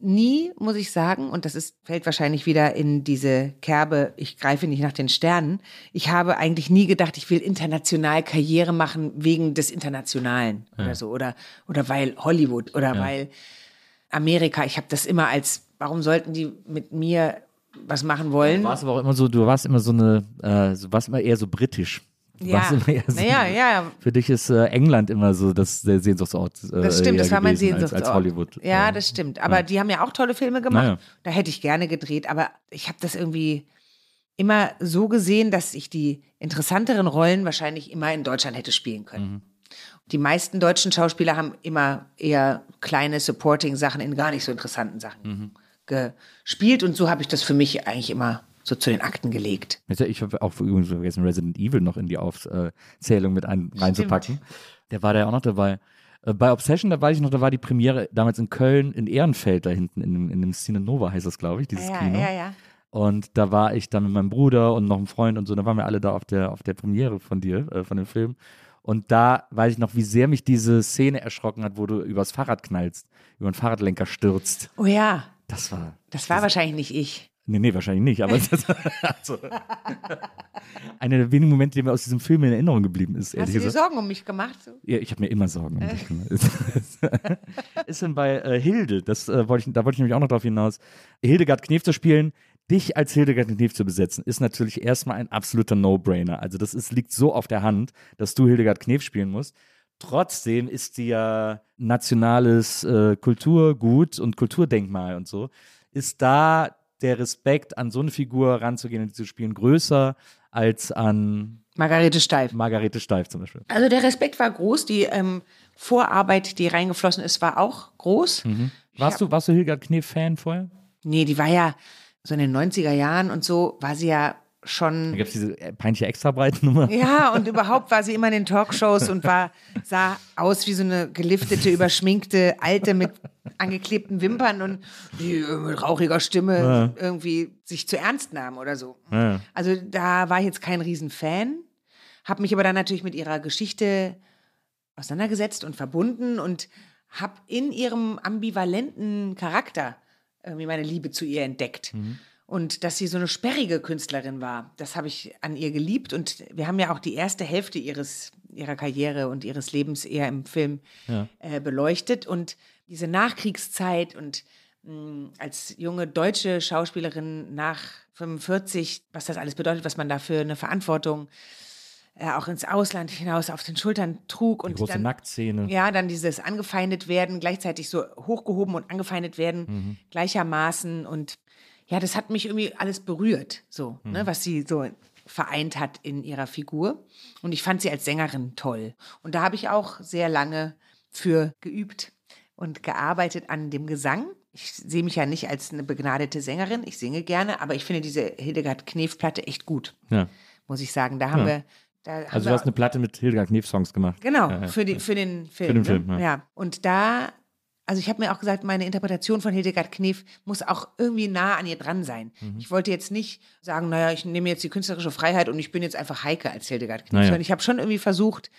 nie, muss ich sagen, und das ist, fällt wahrscheinlich wieder in diese Kerbe, ich greife nicht nach den Sternen. Ich habe eigentlich nie gedacht, ich will international Karriere machen wegen des Internationalen oder so. Oder, oder weil Hollywood oder weil Amerika. Ich habe das immer als, warum sollten die mit mir was machen wollen?
Du warst aber auch immer so, du warst immer so eine, äh, du warst immer eher so britisch.
Ja,
so,
naja, ja,
Für dich ist äh, England immer so das der Sehnsuchtsort. Äh,
Das stimmt, das war mein Sehnsuchtsort.
Als, als Hollywood.
Ja, das stimmt. Aber die haben ja auch tolle Filme gemacht.
Naja.
Da hätte ich gerne gedreht. Aber ich habe das irgendwie immer so gesehen, dass ich die interessanteren Rollen wahrscheinlich immer in Deutschland hätte spielen können.
Mhm.
Die meisten deutschen Schauspieler haben immer eher kleine Supporting-Sachen in gar nicht so interessanten Sachen
Mhm.
Gespielt. Und so habe ich das für mich eigentlich immer so zu den Akten gelegt.
Ich- habe auch übrigens vergessen, Resident Evil noch in die Aufzählung mit ein, reinzupacken. Der war da ja auch noch dabei. Äh, Bei Obsession, da weiß ich noch, da war die Premiere damals in Köln, in Ehrenfeld da hinten, in dem, in dem Cine Nova heißt das, glaube ich, dieses
Ja,
Kino.
ja, ja.
Und da war ich dann mit meinem Bruder und noch einem Freund und so, da waren wir alle da auf der, auf der Premiere von dir, äh, von dem Film. Und da weiß ich noch, wie sehr mich diese Szene erschrocken hat, wo du übers Fahrrad knallst, über den Fahrradlenker stürzt.
Oh ja,
Das war.
das war wahrscheinlich nicht ich.
Nee, nee, wahrscheinlich nicht, aber das, (laughs) (laughs) also, einer der wenigen Momente, die mir aus diesem Film in Erinnerung geblieben ist,
Hast
ehrlich
du dir
gesagt.
Sorgen um mich gemacht? So?
Ja, ich habe mir immer Sorgen um dich gemacht. (laughs) ist denn bei äh, Hilde, das, äh, wollte ich, da wollte ich nämlich auch noch drauf hinaus, Hildegard Knef zu spielen, dich als Hildegard Knef zu besetzen, ist natürlich erstmal ein absoluter No-Brainer. Also das ist, liegt so auf der Hand, dass du Hildegard Knef spielen musst. Trotzdem ist die ja nationales äh, Kulturgut und Kulturdenkmal und so. Ist da der Respekt, an so eine Figur ranzugehen und die zu spielen, größer als an
Margarete Steif.
Margarete Steif zum Beispiel?
Also der Respekt war groß, die ähm, Vorarbeit, die reingeflossen ist, war auch groß.
Warst du, warst du Hildegard Knef-Fan vorher?
Nee, die war ja so in den 90er Jahren und so, war sie ja
Da
schon.
gab es diese äh, peinliche Extrabreitennummer. (laughs)
Ja, und überhaupt war sie immer in den Talkshows und war, sah aus wie so eine geliftete, überschminkte Alte mit angeklebten Wimpern und die äh, mit rauchiger Stimme irgendwie sich zu ernst nahm oder so.
Ja.
Also da war ich jetzt kein Riesenfan, habe mich aber dann natürlich mit ihrer Geschichte auseinandergesetzt und verbunden und habe in ihrem ambivalenten Charakter irgendwie meine Liebe zu ihr entdeckt. Und dass sie so eine sperrige Künstlerin war, das habe ich an ihr geliebt. Und wir haben ja auch die erste Hälfte ihres, ihrer Karriere und ihres Lebens eher im Film äh, beleuchtet. Und diese Nachkriegszeit und mh, als junge deutsche Schauspielerin nach 45, was das alles bedeutet, was man da für eine Verantwortung äh, auch ins Ausland hinaus auf den Schultern trug.
Die
Und
große
dann,
Nacktszene.
ja, dann dieses angefeindet werden, gleichzeitig so hochgehoben und angefeindet werden, gleichermaßen. Und ja, das hat mich irgendwie alles berührt, so, ne, was sie so vereint hat in ihrer Figur. Und ich fand sie als Sängerin toll. Und da habe ich auch sehr lange für geübt und gearbeitet an dem Gesang. Ich sehe mich ja nicht als eine begnadete Sängerin. Ich singe gerne, aber ich finde diese Hildegard Knef-Platte echt gut,
Ja.
muss ich sagen. Da haben
Ja.
wir.
Also du hast eine Platte mit Hildegard Knef Songs gemacht.
Genau,
Ja, ja.
für, die, für den Film.
Für den
ne?
Film, ja.
ja. Und da, also ich habe mir auch gesagt, meine Interpretation von Hildegard Knef muss auch irgendwie nah an ihr dran sein.
Mhm.
Ich wollte jetzt nicht sagen, naja, ich nehme jetzt die künstlerische Freiheit und ich bin jetzt einfach Heike als Hildegard Knef,
Naja.
sondern ich habe schon irgendwie versucht,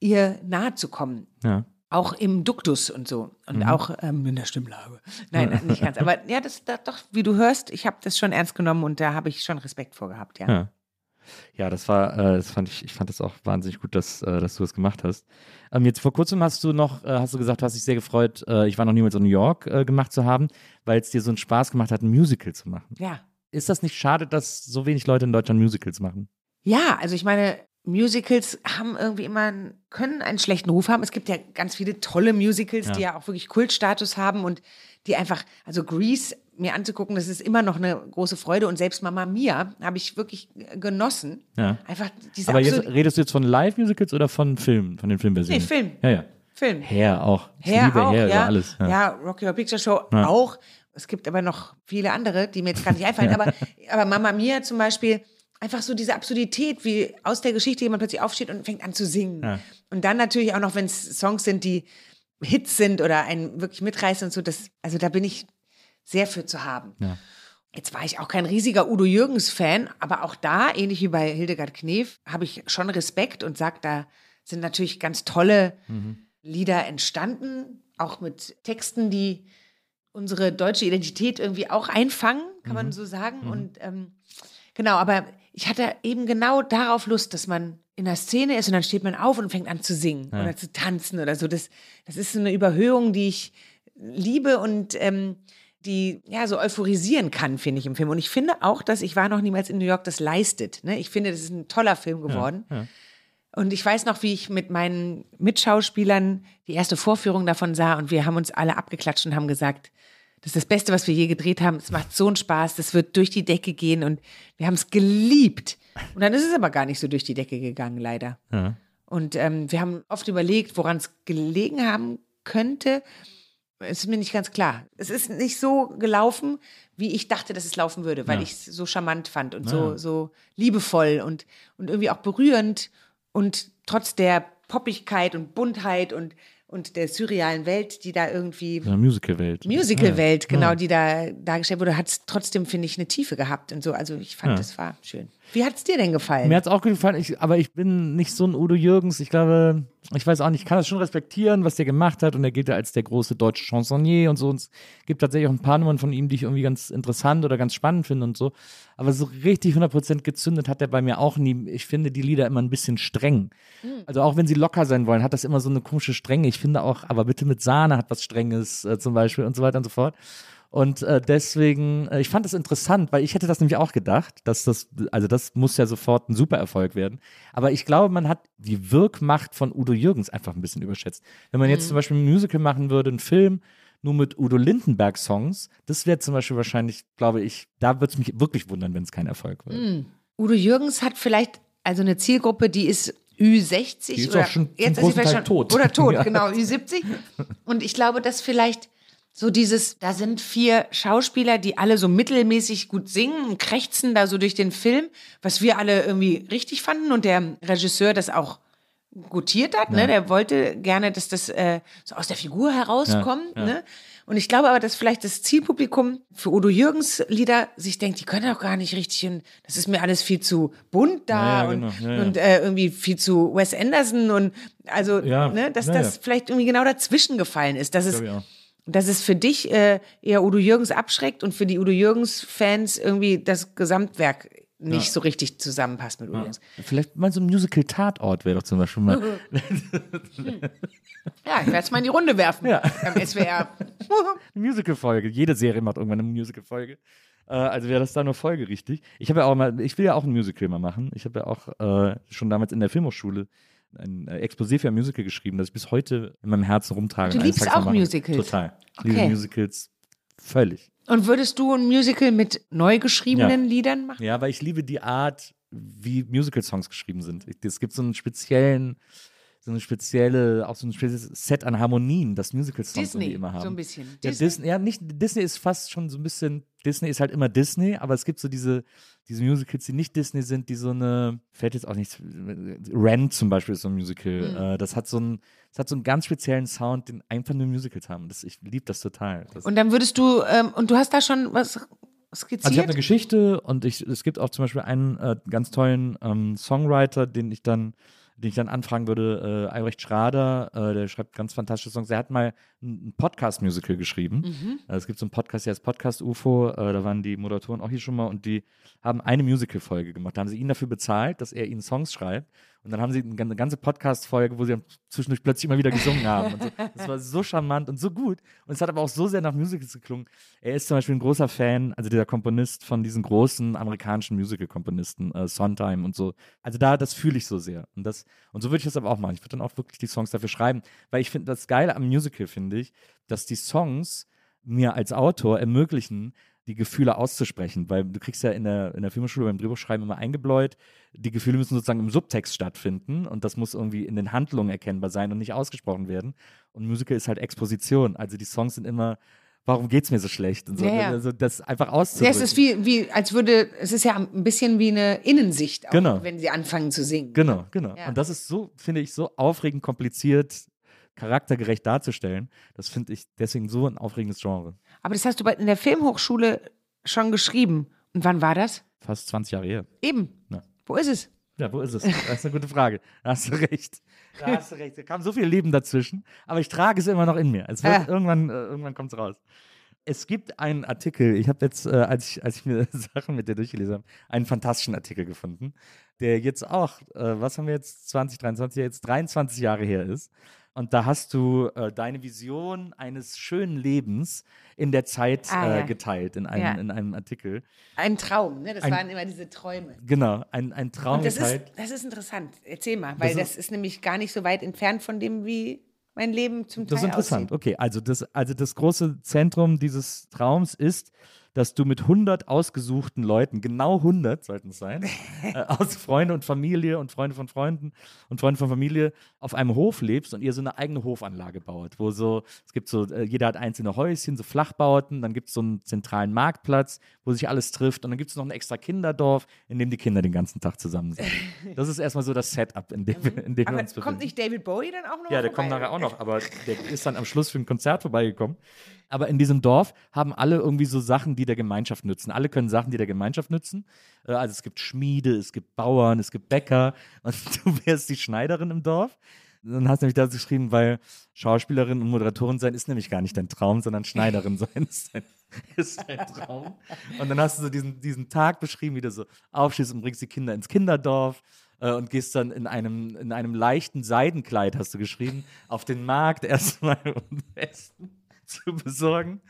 ihr nahe zu kommen.
Ja.
Auch im Duktus und so. Und
Mhm.
auch ähm, in der Stimmlage. Nein, (laughs) nicht ganz. Aber ja, das, das doch, wie du hörst, ich habe das schon ernst genommen und da habe ich schon Respekt vor gehabt, ja.
Ja. Ja, das war, äh, das fand ich, ich fand das auch wahnsinnig gut, dass, äh, dass du das gemacht hast. Ähm, jetzt vor kurzem hast du noch, äh, hast du gesagt, du hast dich sehr gefreut, äh, ich war noch niemals in New York äh, gemacht zu haben, weil es dir so einen Spaß gemacht hat, ein Musical zu machen.
Ja.
Ist das nicht schade, dass so wenig Leute in Deutschland Musicals machen?
Ja, also ich meine, Musicals haben irgendwie immer, einen- können einen schlechten Ruf haben. Es gibt ja ganz viele tolle Musicals,
Ja.
die ja auch wirklich Kultstatus haben und die einfach, also Grease mir anzugucken, das ist immer noch eine große Freude und selbst Mama Mia habe ich wirklich genossen.
Ja.
Einfach diese
Aber jetzt redest du jetzt von Live-Musicals oder von Filmen, von den Filmversionen?
Nee, Film.
Ja, ja.
Film.
Hair auch.
Hair
liebe
auch,
Hair
ja.
alles.
Ja. Rocky Horror Picture Show
Ja.
auch. Es gibt aber noch viele andere, die mir jetzt gar nicht einfallen. (laughs) aber, aber Mama Mia zum Beispiel, einfach so diese Absurdität, wie aus der Geschichte jemand plötzlich aufsteht und fängt an zu singen.
Ja.
Und dann natürlich auch noch, wenn es Songs sind, die Hits sind oder einen wirklich mitreißen und so, das, also da bin ich sehr für zu haben.
Ja.
Jetzt war ich auch kein riesiger Udo Jürgens-Fan, aber auch da, ähnlich wie bei Hildegard Knef, habe ich schon Respekt und sage, da sind natürlich ganz tolle Lieder entstanden, auch mit Texten, die unsere deutsche Identität irgendwie auch einfangen, kann man so sagen. Und ähm, genau, aber ich hatte eben genau darauf Lust, dass man in der Szene ist und dann steht man auf und fängt an zu singen oder zu tanzen oder so. Das, das ist so eine Überhöhung, die ich liebe und ähm, die ja so euphorisieren kann, finde ich im Film. Und ich finde auch, dass ich war noch niemals in New York das leistet. Ne? Ich finde, das ist ein toller Film geworden.
ja.
Und ich weiß noch, wie ich mit meinen Mitschauspielern die erste Vorführung davon sah und wir haben uns alle abgeklatscht und haben gesagt, das ist das Beste, was wir je gedreht haben. Es macht so einen Spaß, das wird durch die Decke gehen und wir haben es geliebt. Und dann ist es aber gar nicht so durch die Decke gegangen, leider.
Ja.
Und ähm, wir haben oft überlegt, woran es gelegen haben könnte. Es ist mir nicht ganz klar. Es ist nicht so gelaufen, wie ich dachte, dass es laufen würde, weil
Ja.
ich es so charmant fand und
Ja.
so, so liebevoll und, und irgendwie auch berührend und trotz der Poppigkeit und Buntheit und, und der surrealen Welt, die da irgendwie
eine Musical-Welt.
Musical-Welt,
Ja.
genau,
Ja.
die da dargestellt wurde, hat es trotzdem, finde ich, eine Tiefe gehabt und so. Also ich fand,
Ja.
das war schön. Wie hat es dir denn gefallen?
Mir hat es auch gefallen, ich, aber ich bin nicht so ein Udo Jürgens. Ich glaube, ich weiß auch nicht, ich kann das schon respektieren, was der gemacht hat. Und er gilt ja als der große deutsche Chansonnier und so. Und es gibt tatsächlich auch ein paar Nummern von ihm, die ich irgendwie ganz interessant oder ganz spannend finde und so. Aber so richtig 100% gezündet hat er bei mir auch nie. Ich finde die Lieder immer ein bisschen streng. Also auch wenn sie locker sein wollen, hat das immer so eine komische Strenge. Ich finde auch, aber bitte mit Sahne hat was Strenges äh, zum Beispiel und so weiter und so fort. Und äh, deswegen, äh, ich fand das interessant, weil ich hätte das nämlich auch gedacht, dass das, also das muss ja sofort ein super Erfolg werden. Aber ich glaube, man hat die Wirkmacht von Udo Jürgens einfach ein bisschen überschätzt. Wenn man jetzt zum Beispiel ein Musical machen würde, einen Film, nur mit Udo Lindenberg-Songs, das wäre zum Beispiel wahrscheinlich, glaube ich, da würde es mich wirklich wundern, wenn es kein Erfolg wird.
Udo Jürgens hat vielleicht also eine Zielgruppe, die ist Ü60
Die ist
oder
schon
jetzt ist sie vielleicht schon
tot.
oder (laughs) tot,
Ja.
genau, Ü70. Und ich glaube, dass vielleicht so dieses, da sind vier Schauspieler, die alle so mittelmäßig gut singen und krächzen da so durch den Film, was wir alle irgendwie richtig fanden und der Regisseur das auch gutiert hat, ne? Der wollte gerne, dass das äh, so aus der Figur herauskommt,
Ja, ja.
ne? Und ich glaube aber, dass vielleicht das Zielpublikum für Udo Jürgens Lieder sich denkt, die können doch gar nicht richtig und das ist mir alles viel zu bunt da
Ja, ja,
und,
genau. Ja, ja.
und äh, irgendwie viel zu Wes Anderson und also,
Ja,
ne, dass
ja,
das
ja.
vielleicht irgendwie genau dazwischen gefallen ist. Dass es,
Auch.
dass es für dich äh, eher Udo Jürgens abschreckt und für die Udo Jürgens-Fans irgendwie das Gesamtwerk nicht so richtig zusammenpasst mit Udo Jürgens.
Vielleicht mal so ein Musical-Tatort wäre doch zum Beispiel mal.
Ja, ich werde es mal in die Runde werfen
Ja.
beim SWR.
Eine (laughs) Musical-Folge. Jede Serie macht irgendwann eine Musical-Folge. Äh, also wäre das da nur folgerichtig. Ich habe ja auch mal, ich will ja auch ein Musical mal machen. Ich habe ja auch äh, schon damals in der Filmhochschule ein äh, Exposé für ein Musical geschrieben, das ich bis heute in meinem Herzen rumtrage.
Du liebst auch. Musicals?
Total. Ich liebe
Okay.
Musicals Völlig.
Und würdest du ein Musical mit neu geschriebenen
Ja.
Liedern machen?
Ja, weil ich liebe die Art, wie Musical-Songs geschrieben sind. Es gibt so einen speziellen, so eine spezielle, auch so ein spezielles Set an Harmonien, das Musical-Songs irgendwie immer haben.
so ein bisschen.
Ja,
Disney?
Disney, ja, nicht, Disney ist fast schon so ein bisschen, Disney ist halt immer Disney, aber es gibt so diese, diese Musicals, die nicht Disney sind, die so eine, fällt jetzt auch nichts, Rent zum Beispiel ist so ein Musical,
Hm.
äh, das hat so einen, das hat so einen ganz speziellen Sound, den einfach nur Musicals haben. Das, ich liebe das total. Das,
Und dann würdest du, ähm, und du hast da schon was skizziert?
also ich habe eine Geschichte und ich, es gibt auch zum Beispiel einen äh, ganz tollen ähm, Songwriter, den ich dann, den ich dann anfragen würde, äh, Albrecht Schrader, äh, der schreibt ganz fantastische Songs. Er hat mal ein, Podcast-Musical geschrieben.
Mhm.
Äh, es gibt so einen Podcast, der heißt Podcast UFO, äh, da waren die Moderatoren auch hier schon mal und die haben eine Musical-Folge gemacht. Da haben sie ihn dafür bezahlt, dass er ihnen Songs schreibt. Und dann haben sie eine ganze Podcast-Folge, wo sie zwischendurch plötzlich immer wieder gesungen haben. So. Das war so charmant und so gut. Und es hat aber auch so sehr nach Musicals geklungen. Er ist zum Beispiel ein großer Fan, also dieser Komponist von diesen großen amerikanischen Musical-Komponisten, äh, Sondheim und so. Also da, das fühle ich so sehr. Und, das, und so würde ich das aber auch machen. Ich würde dann auch wirklich die Songs dafür schreiben. Weil ich finde, das Geile am Musical finde ich, dass die Songs mir als Autor ermöglichen, die Gefühle auszusprechen, weil du kriegst ja in der, in der Filmschule beim Drehbuchschreiben immer eingebläut, die Gefühle müssen sozusagen im Subtext stattfinden und das muss irgendwie in den Handlungen erkennbar sein und nicht ausgesprochen werden. Und Musical ist halt Exposition, also die Songs sind immer, warum geht's mir so schlecht und so.
Ja, ja.
Also das einfach
Ja,
auszudrücken.
es ist wie, wie, als würde, es ist ja ein bisschen wie eine Innensicht, auch,
Genau.
wenn sie anfangen zu singen.
Genau, genau.
Ja.
Und das ist so, finde ich, so aufregend kompliziert, charaktergerecht darzustellen. Das finde ich deswegen so ein aufregendes Genre.
Aber das hast du bei, in der Filmhochschule schon geschrieben. Und wann war das?
Fast 20 Jahre her.
Eben.
Ja.
Wo ist es?
Ja, wo ist es? Das ist eine gute Frage. Da hast du recht. Da hast du recht. Da kam so viel Leben dazwischen, aber ich trage es immer noch in mir. Es wird,
Ah.
Irgendwann, äh, irgendwann kommt es raus. Es gibt einen Artikel, ich habe jetzt, äh, als, ich, als ich mir (laughs) Sachen mit dir durchgelesen habe, einen fantastischen Artikel gefunden, der jetzt auch, äh, was haben wir jetzt, 2023, jetzt 23 Jahre her ist. Und da hast du äh, deine Vision eines schönen Lebens in der Zeit
Ah,
äh,
ja.
geteilt in einem,
Ja.
in einem Artikel.
Ein Traum, ne? Das
Ein-
waren immer diese Träume.
Genau, ein, ein Traum
Und das
geteilt.
ist, das ist interessant. Erzähl mal, weil
Das
das ist, nämlich gar nicht so weit entfernt von dem, wie mein Leben zum Teil
Das ist interessant.
aussieht.
Okay, also das, also das große Zentrum dieses Traums ist, dass du mit 100 ausgesuchten Leuten, genau 100 sollten es sein, (laughs) äh, aus Freunde und Familie und Freunde von Freunden und Freunde von Familie auf einem Hof lebst und ihr so eine eigene Hofanlage baut, wo so, es gibt so, äh, jeder hat einzelne Häuschen, so Flachbauten, dann gibt es so einen zentralen Marktplatz, wo sich alles trifft und dann gibt es noch ein extra Kinderdorf, in dem die Kinder den ganzen Tag zusammen sind. (laughs) Das ist erstmal so das Setup, in dem, wir- in dem wir
Aber
uns befinden.
kommt nicht David Bowie dann auch noch
Ja, der
vorbei?
kommt nachher auch noch, aber der (laughs) ist dann am Schluss für ein Konzert vorbeigekommen. Aber in diesem Dorf haben alle irgendwie so Sachen, die der Gemeinschaft nützen. Alle können Sachen, die der Gemeinschaft nützen. Äh, Also es gibt Schmiede, es gibt Bauern, es gibt Bäcker (laughs) und du wärst die Schneiderin im Dorf. Dann hast du nämlich dazu geschrieben, weil Schauspielerin und Moderatorin sein ist nämlich gar nicht dein Traum, sondern Schneiderin sein (laughs) ist dein, ist dein Traum. Und dann hast du so diesen, diesen Tag beschrieben, wie du so aufstehst und bringst die Kinder ins Kinderdorf äh, und gehst dann in einem, in einem leichten Seidenkleid, hast du geschrieben, auf den Markt erstmal um Westen (laughs) zu besorgen.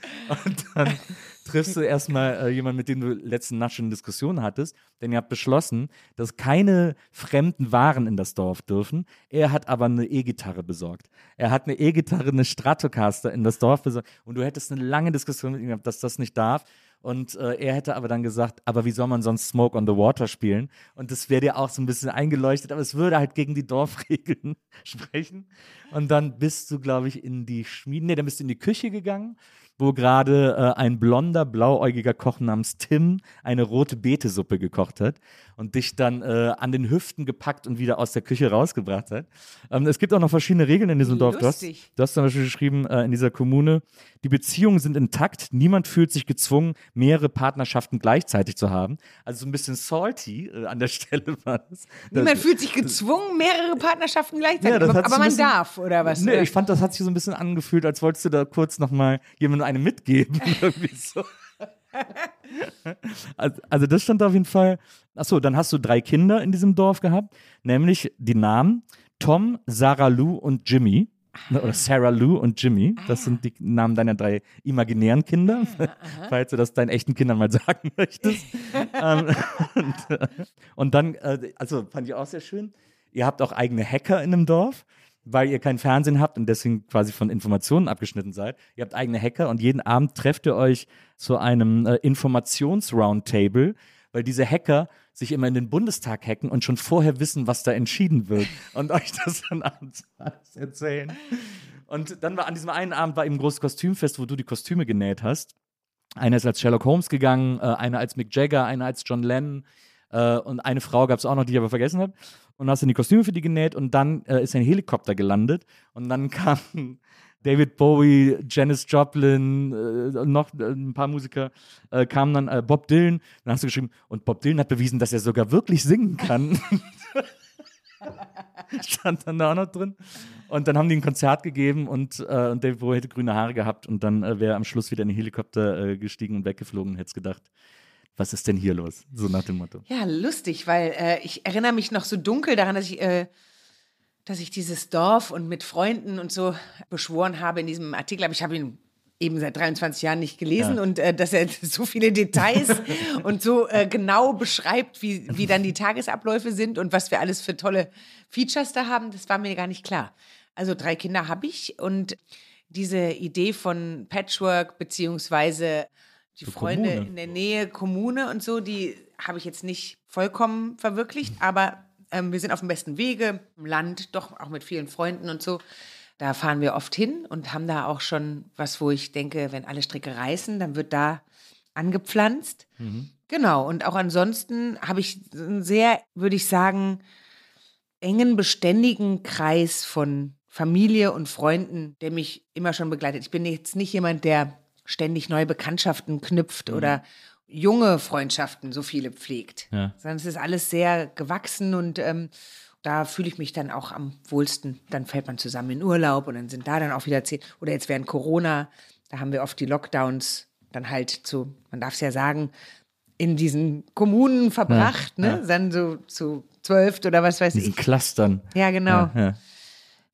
Und dann triffst du erstmal äh, jemanden, mit dem du letzte Nacht schon Diskussion hattest, denn ihr habt beschlossen, dass keine fremden Waren in das Dorf dürfen. Er hat aber eine E-Gitarre besorgt. Er hat eine E-Gitarre, eine Stratocaster in das Dorf besorgt und du hättest eine lange Diskussion mit ihm gehabt, dass das nicht darf. Und äh, er hätte aber dann gesagt, aber wie soll man sonst Smoke on the Water spielen? Und das wäre dir auch so ein bisschen eingeleuchtet, aber es würde halt gegen die Dorfregeln (laughs) sprechen. Und dann bist du, glaube ich, in die Schmiede, nee, dann bist du in die Küche gegangen, wo gerade äh, ein blonder, blauäugiger Koch namens Tim eine rote Beetesuppe gekocht hat und dich dann äh, an den Hüften gepackt und wieder aus der Küche rausgebracht hat. Ähm, es gibt auch noch verschiedene Regeln in diesem Dorf. Du hast, du hast zum Beispiel geschrieben äh, in dieser Kommune, die Beziehungen sind intakt, niemand fühlt sich gezwungen, mehrere Partnerschaften gleichzeitig zu haben. Also so ein bisschen salty äh, an der (laughs) Stelle war das.
Niemand
das,
fühlt sich gezwungen, mehrere Partnerschaften gleichzeitig.
Ja, das
aber man
bisschen-
darf, oder was?
Nee,
Oder?
ich fand, das hat sich so ein bisschen angefühlt, als wolltest du da kurz nochmal jemandem eine mitgeben. (laughs) Irgendwie so. Also, also das stand auf jeden Fall. Achso, dann hast du drei Kinder in diesem Dorf gehabt, nämlich die Namen Tom, Sarah Lou und Jimmy. Ne, Oder Sarah Lou und Jimmy. Das sind die Namen deiner drei imaginären Kinder, (laughs) falls du das deinen echten Kindern mal sagen (laughs) möchtest. ähm, und, äh, und dann, äh, also fand ich auch sehr schön, ihr habt auch eigene Hacker in einem Dorf. Weil ihr kein Fernsehen habt und deswegen quasi von Informationen abgeschnitten seid. Ihr habt eigene Hacker und jeden Abend trefft ihr euch zu einem äh, Informations-Roundtable, weil diese Hacker sich immer in den Bundestag hacken und schon vorher wissen, was da entschieden wird (laughs) und euch das dann abends alles erzählen. Und dann war an diesem einen Abend war eben ein großes Kostümfest, wo du die Kostüme genäht hast. Einer ist als Sherlock Holmes gegangen, äh, einer als Mick Jagger, einer als John Lennon äh, und eine Frau gab es auch noch, die ich aber vergessen habe. Und hast dann die Kostüme für die genäht und dann äh, ist ein Helikopter gelandet und dann (laughs) kam David Bowie, Janis Joplin, äh, noch äh, ein paar Musiker äh, kamen dann, äh, Bob Dylan. Dann hast du geschrieben, und Bob Dylan hat bewiesen, dass er sogar wirklich singen kann. (laughs) Stand dann da auch noch drin. Und dann haben die ein Konzert gegeben und, äh, und David Bowie hätte grüne Haare gehabt und dann äh, wäre am Schluss wieder in den Helikopter gestiegen und weggeflogen und hätte gedacht, was ist denn hier los? So nach dem Motto.
Ja, lustig, weil äh, ich erinnere mich noch so dunkel daran, dass ich, äh, dass ich dieses Dorf und mit Freunden und so beschworen habe in diesem Artikel. Aber ich habe ihn eben seit 23 Jahren nicht gelesen
Ja.
und äh, dass er (laughs) so viele Details und so äh, genau beschreibt, wie, wie dann die (laughs) Tagesabläufe sind und was wir alles für tolle Features da haben, das war mir gar nicht klar. Also drei Kinder habe ich und diese Idee von Patchwork beziehungsweise die
So
Freunde
Kommune.
in der Nähe, Kommune und so, die habe ich jetzt nicht vollkommen verwirklicht, aber ähm, wir sind auf dem besten Wege im Land, doch auch mit vielen Freunden und so. Da fahren wir oft hin und haben da auch schon was, wo ich denke, wenn alle Stricke reißen, dann wird da angepflanzt. Genau, und auch ansonsten habe ich einen sehr, würde ich sagen, engen, beständigen Kreis von Familie und Freunden, der mich immer schon begleitet. Ich bin jetzt nicht jemand, der ständig neue Bekanntschaften knüpft oder junge Freundschaften so viele pflegt,
Ja.
sondern es ist alles sehr gewachsen und ähm, da fühle ich mich dann auch am wohlsten. Dann fällt man zusammen in Urlaub und dann sind da dann auch wieder zehn. Oder jetzt während Corona, da haben wir oft die Lockdowns dann halt zu, man darf es ja sagen, in diesen Kommunen verbracht, ne? Dann so zu zwölf oder was weiß
Diesen
ich.
Clustern.
Ja, genau.
Ja, ja. Ist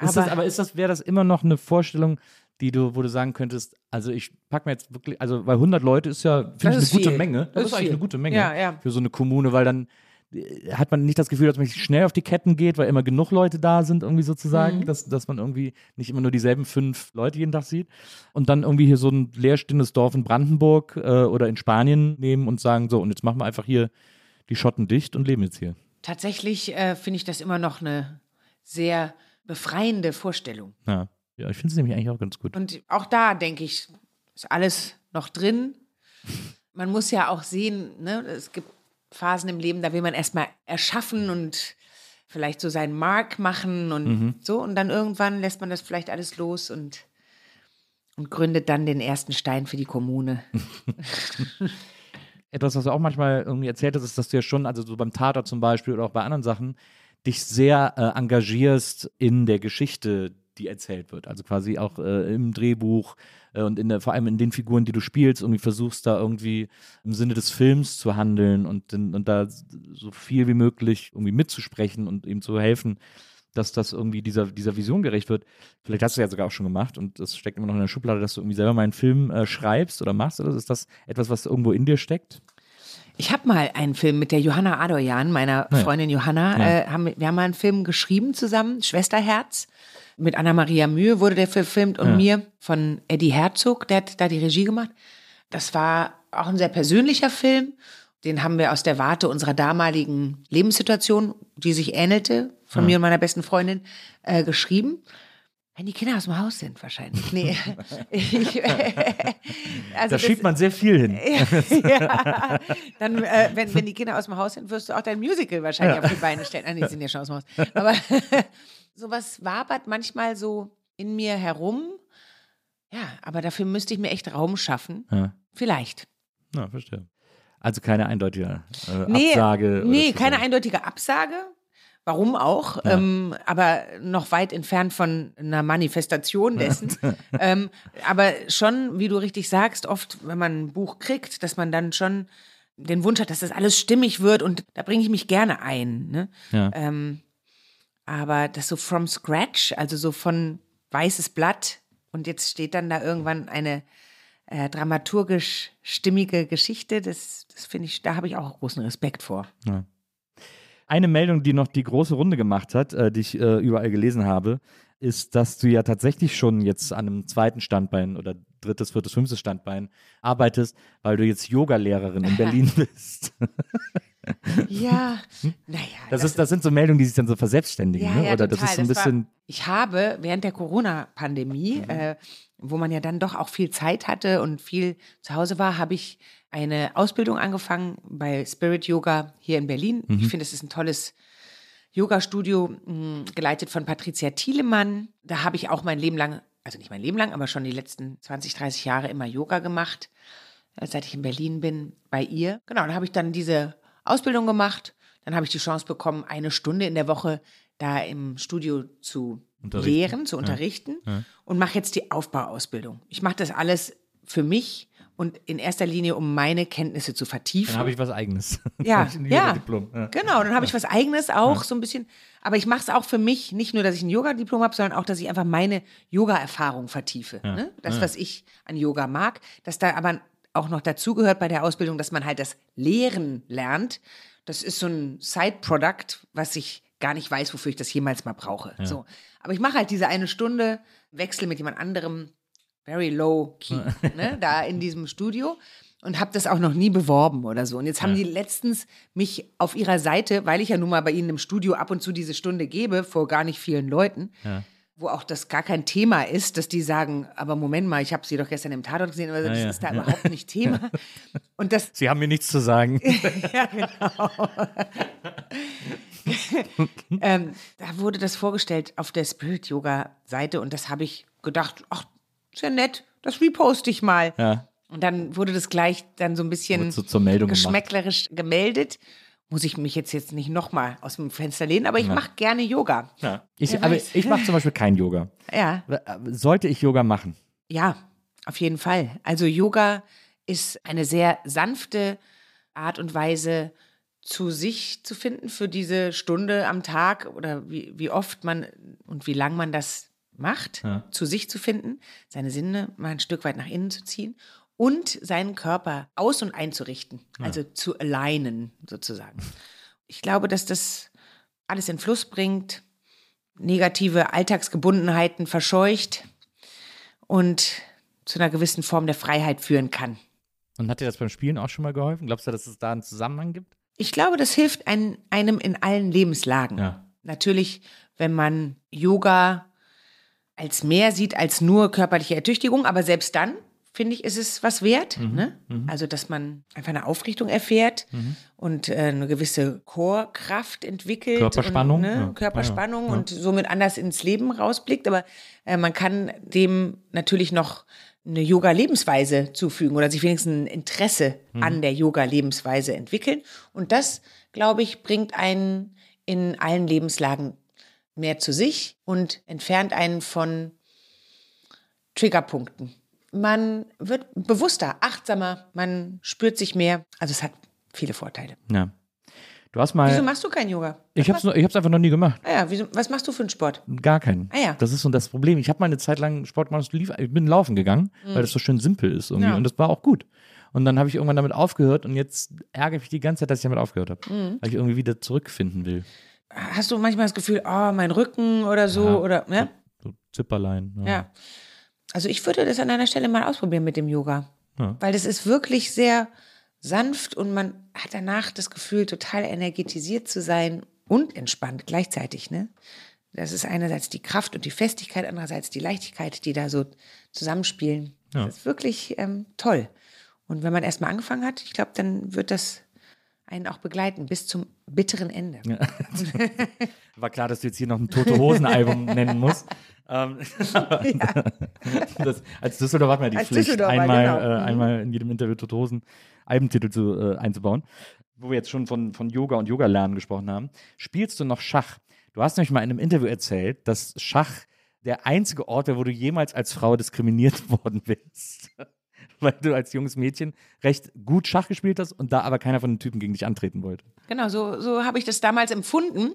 Aber-
das, aber ist das, wäre das immer noch eine Vorstellung, die du, wo du sagen könntest, also ich pack mir jetzt wirklich, also weil 100 Leute ist ja, finde ich, eine
ist
gute
viel.
Menge. Das,
Das
ist eigentlich
viel.
eine gute Menge
Ja, ja.
für so eine Kommune, weil dann äh, hat man nicht das Gefühl, dass man schnell auf die Ketten geht, weil immer genug Leute da sind, irgendwie
Mhm.
sozusagen, dass, dass man irgendwie nicht immer nur dieselben fünf Leute jeden Tag sieht. Und dann irgendwie hier so ein leerstehendes Dorf in Brandenburg äh, oder in Spanien nehmen und sagen, so, und jetzt machen wir einfach hier die Schotten dicht und leben jetzt hier.
Tatsächlich äh, finde ich das immer noch eine sehr befreiende Vorstellung.
Ja, ja ich finde es nämlich eigentlich auch ganz gut.
Und auch da denke ich, ist alles noch drin. Man muss ja auch sehen, ne, es gibt Phasen im Leben, da will man erstmal erschaffen und vielleicht so seinen Mark machen und so. Und dann irgendwann lässt man das vielleicht alles los und, und gründet dann den ersten Stein für die Kommune. (laughs) (laughs)
etwas, was du auch manchmal irgendwie erzählt hast, ist, dass du ja schon, also so beim Tatort zum Beispiel oder auch bei anderen Sachen, dich sehr äh, engagierst in der Geschichte, die erzählt wird. Also quasi auch äh, im Drehbuch äh, und in der, vor allem in den Figuren, die du spielst, irgendwie versuchst da irgendwie im Sinne des Films zu handeln und, und da so viel wie möglich irgendwie mitzusprechen und ihm zu helfen, dass das irgendwie dieser, dieser Vision gerecht wird. Vielleicht hast du ja sogar auch schon gemacht und das steckt immer noch in der Schublade, dass du irgendwie selber mal einen Film äh, schreibst oder machst. Oder ist das etwas, was irgendwo in dir steckt?
Ich habe mal einen Film mit der Johanna Adoyan, meiner Freundin Johanna. Äh, haben, wir- haben mal einen Film geschrieben zusammen, Schwesterherz. Mit Anna-Maria Mühe wurde der verfilmt und mir von Eddie Herzog, der hat da die Regie gemacht. Das war auch ein sehr persönlicher Film. Den haben wir aus der Warte unserer damaligen Lebenssituation, die sich ähnelte, von mir und meiner besten Freundin, äh, geschrieben. Wenn die Kinder aus dem Haus sind, wahrscheinlich. Nee. (laughs) ich, (laughs) also
Da schiebt man sehr viel hin. (laughs)
ja, dann, äh, wenn, wenn die Kinder aus dem Haus sind, wirst du auch dein Musical wahrscheinlich auf die Beine stellen. Ah, nee, die sind ja schon aus dem Haus. Aber sowas wabert manchmal so in mir herum. Ja, aber dafür müsste ich mir echt Raum schaffen.
Ja.
Vielleicht.
Na, verstehe. Also keine eindeutige äh,
Nee,
Absage.
nee keine eindeutige Absage. Warum auch? Ähm, aber noch weit entfernt von einer Manifestation dessen. (laughs) ähm, aber schon, wie du richtig sagst, oft, wenn man ein Buch kriegt, dass man dann schon den Wunsch hat, dass das alles stimmig wird und da bringe ich mich gerne ein. Ne?
Ja.
Ähm, aber das so from scratch, also so von weißes Blatt und jetzt steht dann da irgendwann eine äh, dramaturgisch stimmige Geschichte, das, das finde ich, da habe ich auch großen Respekt vor.
Eine Meldung, die noch die große Runde gemacht hat, äh, die ich äh, überall gelesen habe, ist, dass du ja tatsächlich schon jetzt an einem zweiten Standbein oder drittes, viertes, fünftes Standbein arbeitest, weil du jetzt Yoga-Lehrerin in Berlin (laughs) bist.
Ja, naja.
Das, ist, das sind so Meldungen, die sich dann so verselbstständigen,
Ja,
ne?
ja,
oder
total.
das ist so ein
Das war-
bisschen.
ich habe während der Corona-Pandemie,
Mhm.
äh, wo man ja dann doch auch viel Zeit hatte und viel zu Hause war, habe ich eine Ausbildung angefangen bei Spirit Yoga hier in Berlin.
Mhm.
Ich finde, es ist ein tolles Yoga-Studio, geleitet von Patricia Thielemann. Da habe ich auch mein Leben lang, also nicht mein Leben lang, aber schon die letzten 20, 30 Jahre immer Yoga gemacht, äh, seit ich in Berlin bin, bei ihr. Genau, dann habe ich dann diese Ausbildung gemacht. Dann habe ich die Chance bekommen, eine Stunde in der Woche da im Studio zu lehren, zu unterrichten und mache jetzt die Aufbauausbildung. Ich mache das alles für mich und in erster Linie, um meine Kenntnisse zu vertiefen.
Dann habe ich was Eigenes. (laughs)
Ja, ja.
Ja.
Genau, dann habe ich was eigenes auch so ein bisschen. Aber ich mache es auch für mich, nicht nur, dass ich ein Yoga-Diplom habe, sondern auch, dass ich einfach meine Yoga-Erfahrung vertiefe. Ne? Das, was ich an Yoga mag, dass da aber auch noch dazugehört bei der Ausbildung, dass man halt das Lehren lernt. Das ist so ein Side-Product, was ich gar nicht weiß, wofür ich das jemals mal brauche. So. Aber ich mache halt diese eine Stunde, wechsle mit jemand anderem, very low key, ne, da in diesem Studio und habe das auch noch nie beworben oder so. Und jetzt haben die letztens mich auf ihrer Seite, weil ich ja nun mal bei ihnen im Studio ab und zu diese Stunde gebe, vor gar nicht vielen Leuten, wo auch das gar kein Thema ist, dass die sagen, aber Moment mal, ich habe sie doch gestern im Tatort gesehen, aber das
ja.
ist da überhaupt nicht (laughs) Thema. Und das,
Sie haben mir nichts zu sagen. (laughs)
ja, genau. (laughs) ähm, da wurde das vorgestellt auf der Spirit Yoga Seite und das habe ich gedacht, ach, ist ja nett, das reposte ich mal.
Ja.
Und dann wurde das gleich dann so ein bisschen
so zur Meldung gemacht.
geschmäcklerisch gemeldet. Muss ich mich jetzt, jetzt nicht nochmal aus dem Fenster lehnen, aber ich mache gerne Yoga.
Ja. Ich,
Wer
aber
weiß.
ich mache zum Beispiel kein Yoga.
Ja,
Sollte ich Yoga machen?
ja, auf jeden Fall. Also Yoga ist eine sehr sanfte Art und Weise, zu sich zu finden für diese Stunde am Tag oder wie, wie oft man und wie lang man das macht, zu sich zu finden, seine Sinne mal ein Stück weit nach innen zu ziehen und seinen Körper aus- und einzurichten, also zu alignen sozusagen. Ich glaube, dass das alles in Fluss bringt, negative Alltagsgebundenheiten verscheucht und zu einer gewissen Form der Freiheit führen kann.
Und hat dir das beim Spielen auch schon mal geholfen? Glaubst du, dass es da einen Zusammenhang gibt?
Ich glaube, das hilft ein, einem in allen Lebenslagen.
Ja.
Natürlich, wenn man Yoga als mehr sieht als nur körperliche Ertüchtigung, aber selbst dann finde ich, ist es was wert.
Mhm.
Ne? Also, dass man einfach eine Aufrichtung erfährt und äh, eine gewisse Chorkraft entwickelt.
Körperspannung,
Und, ne?
ja.
Körperspannung
Ja, ja.
und somit anders ins Leben rausblickt. Aber äh, man kann dem natürlich noch eine Yoga-Lebensweise zufügen oder sich wenigstens ein Interesse
Mhm.
an der Yoga-Lebensweise entwickeln. Und das, glaube ich, bringt einen in allen Lebenslagen mehr zu sich und entfernt einen von Triggerpunkten. Man wird bewusster, achtsamer, man spürt sich mehr. Also es hat viele Vorteile.
Ja. Du hast mal.
Wieso machst du kein Yoga?
ich habe es ich hab's einfach noch nie gemacht.
Ah ja, wieso, was machst du für einen Sport?
Gar keinen.
Ah ja.
Das ist so das Problem. Ich habe mal eine Zeit lang Sport gemacht, ich bin laufen gegangen, weil das so schön simpel ist irgendwie.
Mhm. Ja.
Und das war auch gut. Und dann habe ich irgendwann damit aufgehört und jetzt ärgere ich mich die ganze Zeit, dass ich damit aufgehört habe.
Mhm.
Weil ich irgendwie wieder zurückfinden will.
Hast du manchmal das Gefühl, oh, mein Rücken oder so
Ja.
oder ne?
So Zipperlein.
Ja. Also ich würde das an deiner Stelle mal ausprobieren mit dem Yoga.
Ja.
Weil das ist wirklich sehr sanft und man hat danach das Gefühl, total energetisiert zu sein und entspannt gleichzeitig. Ne? Das ist einerseits die Kraft und die Festigkeit, andererseits die Leichtigkeit, die da so zusammenspielen.
Ja.
Das ist wirklich ähm, toll. Und wenn man erstmal angefangen hat, ich glaube, dann wird das einen auch begleiten bis zum bitteren Ende. (laughs)
War klar, dass du jetzt hier noch ein Tote Hosen-Album (laughs) nennen musst. Ähm, (laughs) das, als Düsseldorf hat man ja die
Als
Pflicht, einmal,
genau.
äh,
Mhm.
einmal in jedem Interview Tote Hosen Albentitel zu, äh, einzubauen. Wo wir jetzt schon von, von Yoga und Yoga-Lernen gesprochen haben. Spielst du noch Schach? Du hast nämlich mal in einem Interview erzählt, dass Schach der einzige Ort wäre, wo du jemals als Frau diskriminiert worden bist. (laughs) Weil du als junges Mädchen recht gut Schach gespielt hast und da aber keiner von den Typen gegen dich antreten wollte.
Genau, so, so habe ich das damals empfunden.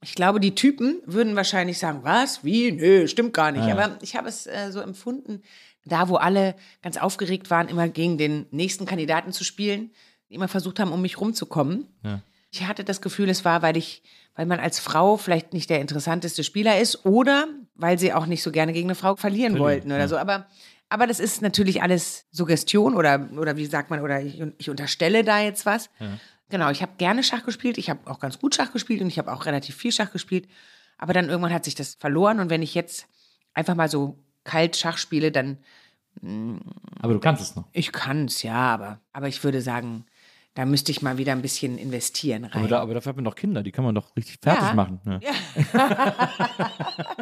Ich glaube, die Typen würden wahrscheinlich sagen, was, wie, nö, stimmt gar nicht. Aber ich habe es äh, so empfunden, da wo alle ganz aufgeregt waren, immer gegen den nächsten Kandidaten zu spielen, die immer versucht haben, um mich rumzukommen.
Ja.
Ich hatte das Gefühl, es war, weil ich, weil man als Frau vielleicht nicht der interessanteste Spieler ist oder weil sie auch nicht so gerne gegen eine Frau verlieren
Verlieren,
wollten oder
ja.
so. Aber, aber das ist natürlich alles Suggestion oder, oder wie sagt man, oder ich, ich unterstelle da jetzt was. Genau, ich habe gerne Schach gespielt, ich habe auch ganz gut Schach gespielt und ich habe auch relativ viel Schach gespielt. Aber dann irgendwann hat sich das verloren und wenn ich jetzt einfach mal so kalt Schach spiele, dann
Aber du kannst es noch.
ich kann es, ja, aber, aber ich würde sagen, da müsste ich mal wieder ein bisschen investieren rein.
Aber, da, aber dafür hat man doch Kinder, die kann man doch richtig fertig
Ja.
machen. Ja. (laughs) (laughs)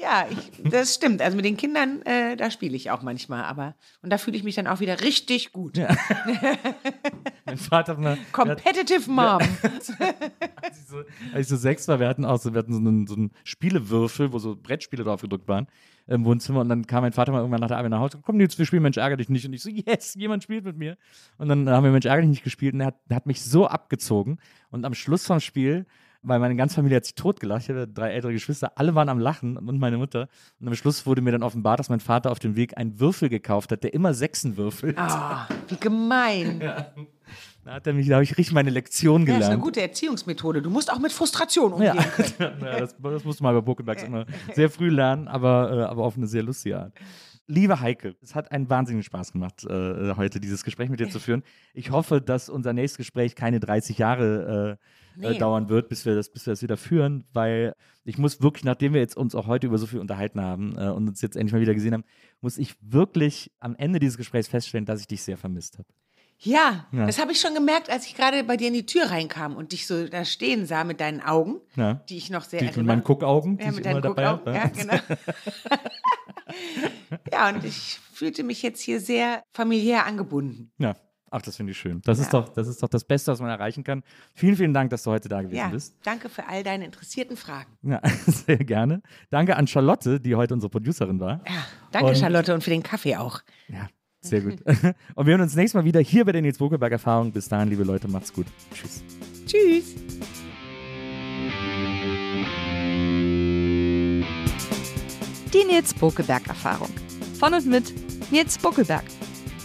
Ja, ich, das stimmt. Also mit den Kindern, äh, da spiele ich auch manchmal. Aber und da fühle ich mich dann auch wieder richtig gut. (laughs)
Mein Vater hat mal,
Competitive Mom. (laughs)
als ich, so, als ich so sechs war, wir hatten auch so, wir hatten so einen, so einen Spielewürfel, wo so Brettspiele drauf gedrückt waren im Wohnzimmer und dann kam mein Vater mal irgendwann nach der Arbeit nach Hause, komm Nils, wir spielen Mensch ärger dich nicht und ich so, yes, jemand spielt mit mir und dann haben wir Mensch ärger dich nicht gespielt und er hat, der hat mich so abgezogen und am Schluss vom Spiel weil meine ganze Familie hat sich totgelacht. Ich hatte drei ältere Geschwister, alle waren am Lachen und meine Mutter. Und am Schluss wurde mir dann offenbart, dass mein Vater auf dem Weg einen Würfel gekauft hat, der immer Sechsen würfelt.
Ah, wie gemein. (laughs) Ja,
Da hat er mich, da habe ich richtig meine Lektion
das ist
gelernt.
eine gute Erziehungsmethode. Du musst auch mit Frustration umgehen
Ja,
können. (laughs)
ja das, das musste man bei Pokebugs immer sehr früh lernen, aber, äh, aber auf eine sehr lustige Art. Liebe Heike, es hat einen wahnsinnigen Spaß gemacht, äh, heute dieses Gespräch mit dir zu führen. Ich hoffe, dass unser nächstes Gespräch keine 30 Jahre äh, äh,
Nee.
dauern wird, bis wir, das, bis wir das wieder führen, weil ich muss wirklich, nachdem wir jetzt uns auch heute über so viel unterhalten haben äh, und uns jetzt endlich mal wieder gesehen haben, muss ich wirklich am Ende dieses Gesprächs feststellen, dass ich dich sehr vermisst habe.
Ja,
Ja.
das habe ich schon gemerkt, als ich gerade bei dir in die Tür reinkam und dich so da stehen sah mit deinen Augen,
Ja.
die ich noch sehr
Die, mit
erinnere.
meinen Guckaugen, die
Ja,
ich
mit
immer
deinen
dabei habe.
Ja, genau. (laughs) ja, und ich fühlte mich jetzt hier sehr familiär angebunden.
Ja, ach, das finde ich schön. Das, ist doch, das ist doch das Beste, was man erreichen kann. Vielen, vielen Dank, dass du heute da gewesen
Ja,
bist.
danke für all deine interessierten Fragen.
Ja, (laughs) sehr gerne. Danke an Charlotte, die heute unsere Producerin war.
Ja, danke
Und-
Charlotte und für den Kaffee auch.
Ja, sehr gut. (laughs) Und wir hören uns nächstes Mal wieder hier bei der Nils Bokelberg Erfahrung. Bis dahin, liebe Leute, macht's gut. Tschüss.
Tschüss.
Die Nils Bokelberg Erfahrung. Von und mit Nils Bokelberg.